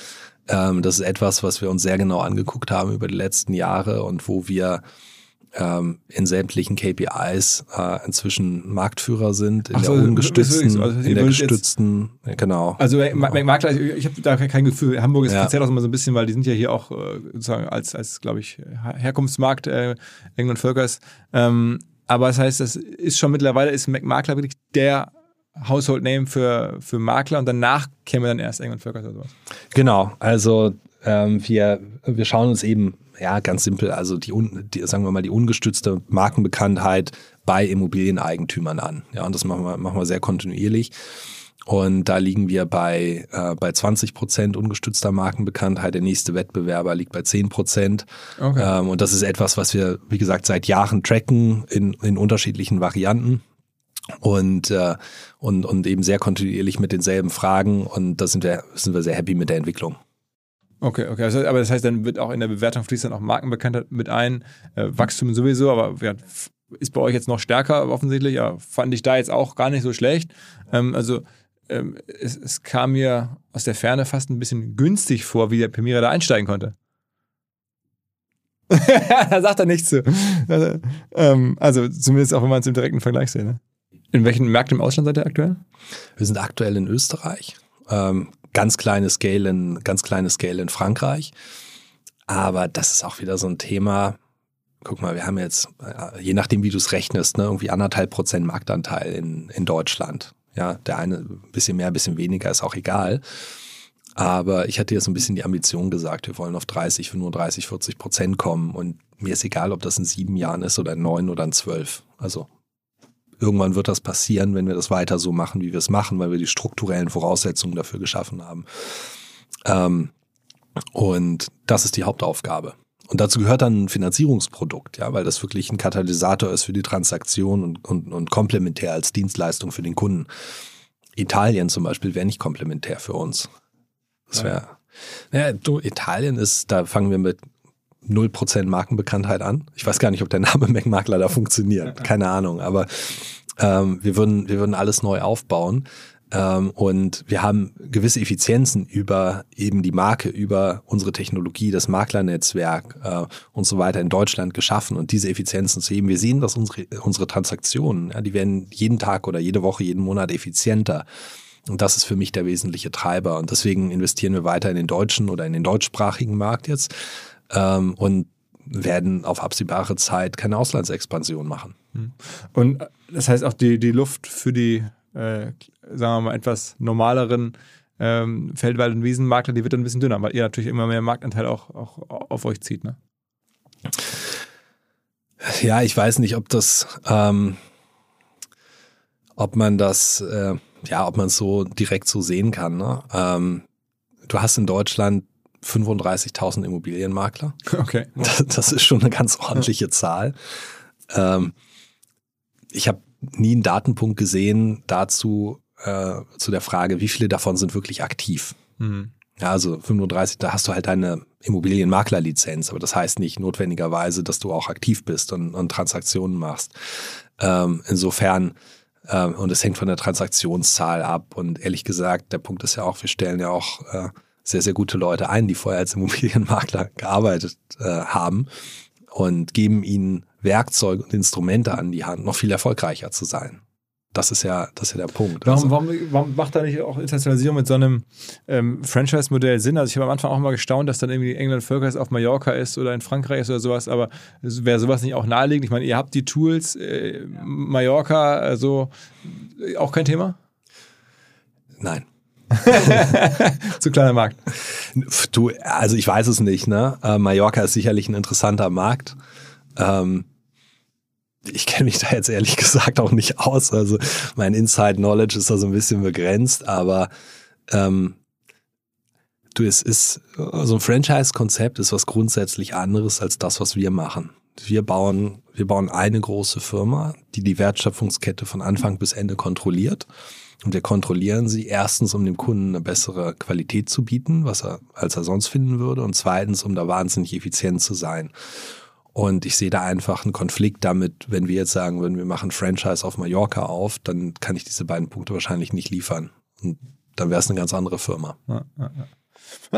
Ähm, das ist etwas, was wir uns sehr genau angeguckt haben über die letzten Jahre und wo wir ähm, in sämtlichen KPIs äh, inzwischen Marktführer sind, in so, der ungestützten, also in der gestützten, jetzt, genau. Also Makler, ich habe da kein Gefühl. Hamburg ist ja. speziell auch immer so ein bisschen, weil die sind ja hier auch äh, sozusagen als, als glaube ich, Herkunftsmarkt äh, England Völkers. Ähm, aber das heißt, das ist schon mittlerweile, ist Makler wirklich der Household Name für, für Makler und danach käme dann erst England Völkers oder sowas. Genau, also ähm, wir, wir schauen uns eben ja, ganz simpel, also die, die, sagen wir mal, die ungestützte Markenbekanntheit bei Immobilieneigentümern an. Ja, und das machen wir, machen wir sehr kontinuierlich. Und da liegen wir bei, äh, bei 20 Prozent ungestützter Markenbekanntheit. Der nächste Wettbewerber liegt bei 10 Prozent. Okay. Ähm, und das ist etwas, was wir, wie gesagt, seit Jahren tracken in, in unterschiedlichen Varianten. Und, äh, und, und eben sehr kontinuierlich mit denselben Fragen. Und da sind wir, sind wir sehr happy mit der Entwicklung. Okay, okay. Also, aber das heißt, dann wird auch in der Bewertung fließt dann auch Markenbekanntheit mit ein, äh, Wachstum sowieso, aber ja, ist bei euch jetzt noch stärker offensichtlich. Ja, fand ich da jetzt auch gar nicht so schlecht. Ähm, also ähm, es, es, kam mir aus der Ferne fast ein bisschen günstig vor, wie der Pemira da einsteigen konnte. da sagt er nichts zu. Also, ähm, also zumindest auch, wenn man es im direkten Vergleich sieht. Ne? In welchen Märkten im Ausland seid ihr aktuell? Wir sind aktuell in Österreich. Ähm, ganz kleine Scale in, ganz kleine Scale in Frankreich. Aber das ist auch wieder so ein Thema. guck mal, wir haben jetzt, äh, je nachdem, wie du es rechnest, ne, irgendwie anderthalb Prozent Marktanteil in, in Deutschland. Ja, der eine ein bisschen mehr, ein bisschen weniger, ist auch egal. Aber ich hatte jetzt ein bisschen die Ambition gesagt, wir wollen auf 30, 35, 40 Prozent kommen. Und mir ist egal, ob das in sieben Jahren ist oder in neun oder in zwölf. Also irgendwann wird das passieren, wenn wir das weiter so machen, wie wir es machen, weil wir die strukturellen Voraussetzungen dafür geschaffen haben. Ähm, und das ist die Hauptaufgabe. Und dazu gehört dann ein Finanzierungsprodukt, ja, weil das wirklich ein Katalysator ist für die Transaktion und, und, und komplementär als Dienstleistung für den Kunden. Italien zum Beispiel wäre nicht komplementär für uns. Das wäre, ja, du, Italien ist, da fangen wir mit 0% Markenbekanntheit an. Ich weiß gar nicht, ob der Name Mac-Makler da funktioniert. Keine Ahnung, aber ähm, wir, würden, wir würden alles neu aufbauen. Ähm, und wir haben gewisse Effizienzen über eben die Marke, über unsere Technologie, das Maklernetzwerk äh, und so weiter in Deutschland geschaffen. Und diese Effizienzen zu heben, wir sehen, dass unsere, unsere Transaktionen, ja, die werden jeden Tag oder jede Woche, jeden Monat effizienter. Und das ist für mich der wesentliche Treiber. Und deswegen investieren wir weiter in den deutschen oder in den deutschsprachigen Markt jetzt ähm, und werden auf absehbare Zeit keine Auslandsexpansion machen. Hm. Und das heißt auch die, die Luft für die äh, sagen wir mal, etwas normaleren ähm, Feldwald- und Wiesenmakler, die wird dann ein bisschen dünner, weil ihr natürlich immer mehr Marktanteil auch, auch auf euch zieht, ne? Ja, ich weiß nicht, ob das, ähm, ob man das, äh, ja, ob man es so direkt so sehen kann. Ne? Ähm, du hast in Deutschland 35.000 Immobilienmakler. Okay. Das, das, ist schon eine ganz ordentliche Zahl. Ähm, ich habe nie einen Datenpunkt gesehen dazu, äh, zu der Frage, wie viele davon sind wirklich aktiv. Mhm. Ja, also 35, da hast du halt deine Immobilienmaklerlizenz, aber das heißt nicht notwendigerweise, dass du auch aktiv bist und, und Transaktionen machst. Ähm, insofern, ähm, und es hängt von der Transaktionszahl ab. Und ehrlich gesagt, der Punkt ist ja auch, wir stellen ja auch äh, sehr, sehr gute Leute ein, die vorher als Immobilienmakler gearbeitet äh, haben und geben ihnen Werkzeuge und Instrumente an die Hand, noch viel erfolgreicher zu sein. Das ist ja, das ist ja der Punkt. Warum, also, warum, warum macht da nicht auch Internationalisierung mit so einem ähm, Franchise-Modell Sinn? Also ich habe am Anfang auch mal gestaunt, dass dann irgendwie England Völkers auf Mallorca ist oder in Frankreich ist oder sowas, aber wäre sowas nicht auch naheliegend? Ich meine, ihr habt die Tools, äh, Mallorca, also auch kein Thema? Nein. Zu kleiner Markt. Du, also ich weiß es nicht, ne? Äh, Mallorca ist sicherlich ein interessanter Markt. Ähm, ich kenne mich da jetzt ehrlich gesagt auch nicht aus. Also mein Inside Knowledge ist da so ein bisschen begrenzt, aber ähm, du, es ist so ein Franchise-Konzept ist was grundsätzlich anderes als das, was wir machen. Wir bauen, wir bauen eine große Firma, die die Wertschöpfungskette von Anfang bis Ende kontrolliert. Und wir kontrollieren sie erstens, um dem Kunden eine bessere Qualität zu bieten, was er, als er sonst finden würde, und zweitens, um da wahnsinnig effizient zu sein. Und ich sehe da einfach einen Konflikt damit, wenn wir jetzt sagen würden, wir machen Franchise auf Mallorca auf, dann kann ich diese beiden Punkte wahrscheinlich nicht liefern. Und dann wäre es eine ganz andere Firma. Ja, ja, ja.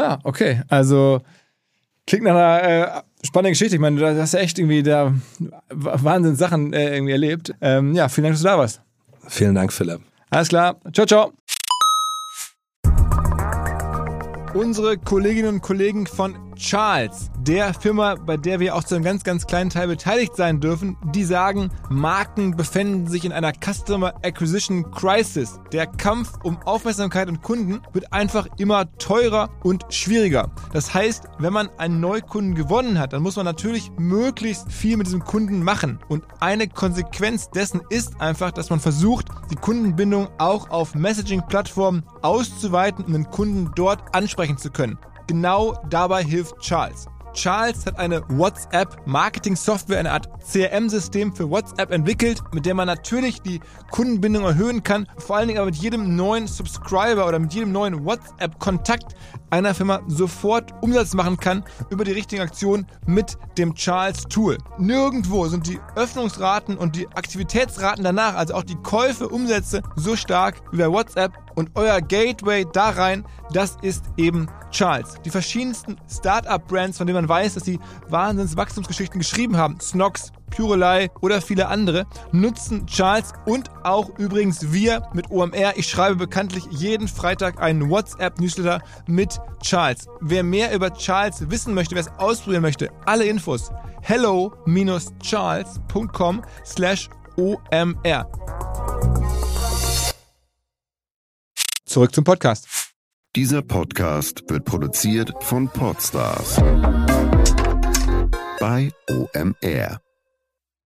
ja, okay. Also klingt nach einer äh, spannenden Geschichte. Ich meine, du hast ja echt irgendwie da Wahnsinn Sachen äh, irgendwie erlebt. Ähm, ja, vielen Dank, dass du da warst. Vielen Dank, Philipp. Alles klar. Ciao, ciao. Unsere Kolleginnen und Kollegen von Charles, der Firma, bei der wir auch zu einem ganz, ganz kleinen Teil beteiligt sein dürfen, die sagen, Marken befinden sich in einer Customer Acquisition Crisis. Der Kampf um Aufmerksamkeit und Kunden wird einfach immer teurer und schwieriger. Das heißt, wenn man einen Neukunden gewonnen hat, dann muss man natürlich möglichst viel mit diesem Kunden machen. Und eine Konsequenz dessen ist einfach, dass man versucht, die Kundenbindung auch auf Messaging-Plattformen auszuweiten, um den Kunden dort ansprechen zu können. Genau dabei hilft Charles. Charles hat eine WhatsApp-Marketing-Software, eine Art CRM-System für WhatsApp entwickelt, mit der man natürlich die Kundenbindung erhöhen kann, vor allen Dingen aber mit jedem neuen Subscriber oder mit jedem neuen WhatsApp-Kontakt einer Firma sofort Umsatz machen kann über die richtigen Aktionen mit dem Charles-Tool. Nirgendwo sind die Öffnungsraten und die Aktivitätsraten danach, also auch die Käufe, Umsätze, so stark wie bei WhatsApp und euer Gateway da rein, das ist eben Charles. Die verschiedensten Startup-Brands, von denen man weiß, dass sie Wahnsinns Wachstumsgeschichten geschrieben haben. Snox, Purelei oder viele andere nutzen Charles und auch übrigens wir mit OMR. Ich schreibe bekanntlich jeden Freitag einen WhatsApp-Newsletter mit Charles. Wer mehr über Charles wissen möchte, wer es ausprobieren möchte, alle Infos hello-charles.com slash OMR. Zurück zum Podcast. Dieser Podcast wird produziert von Podstars bei OMR.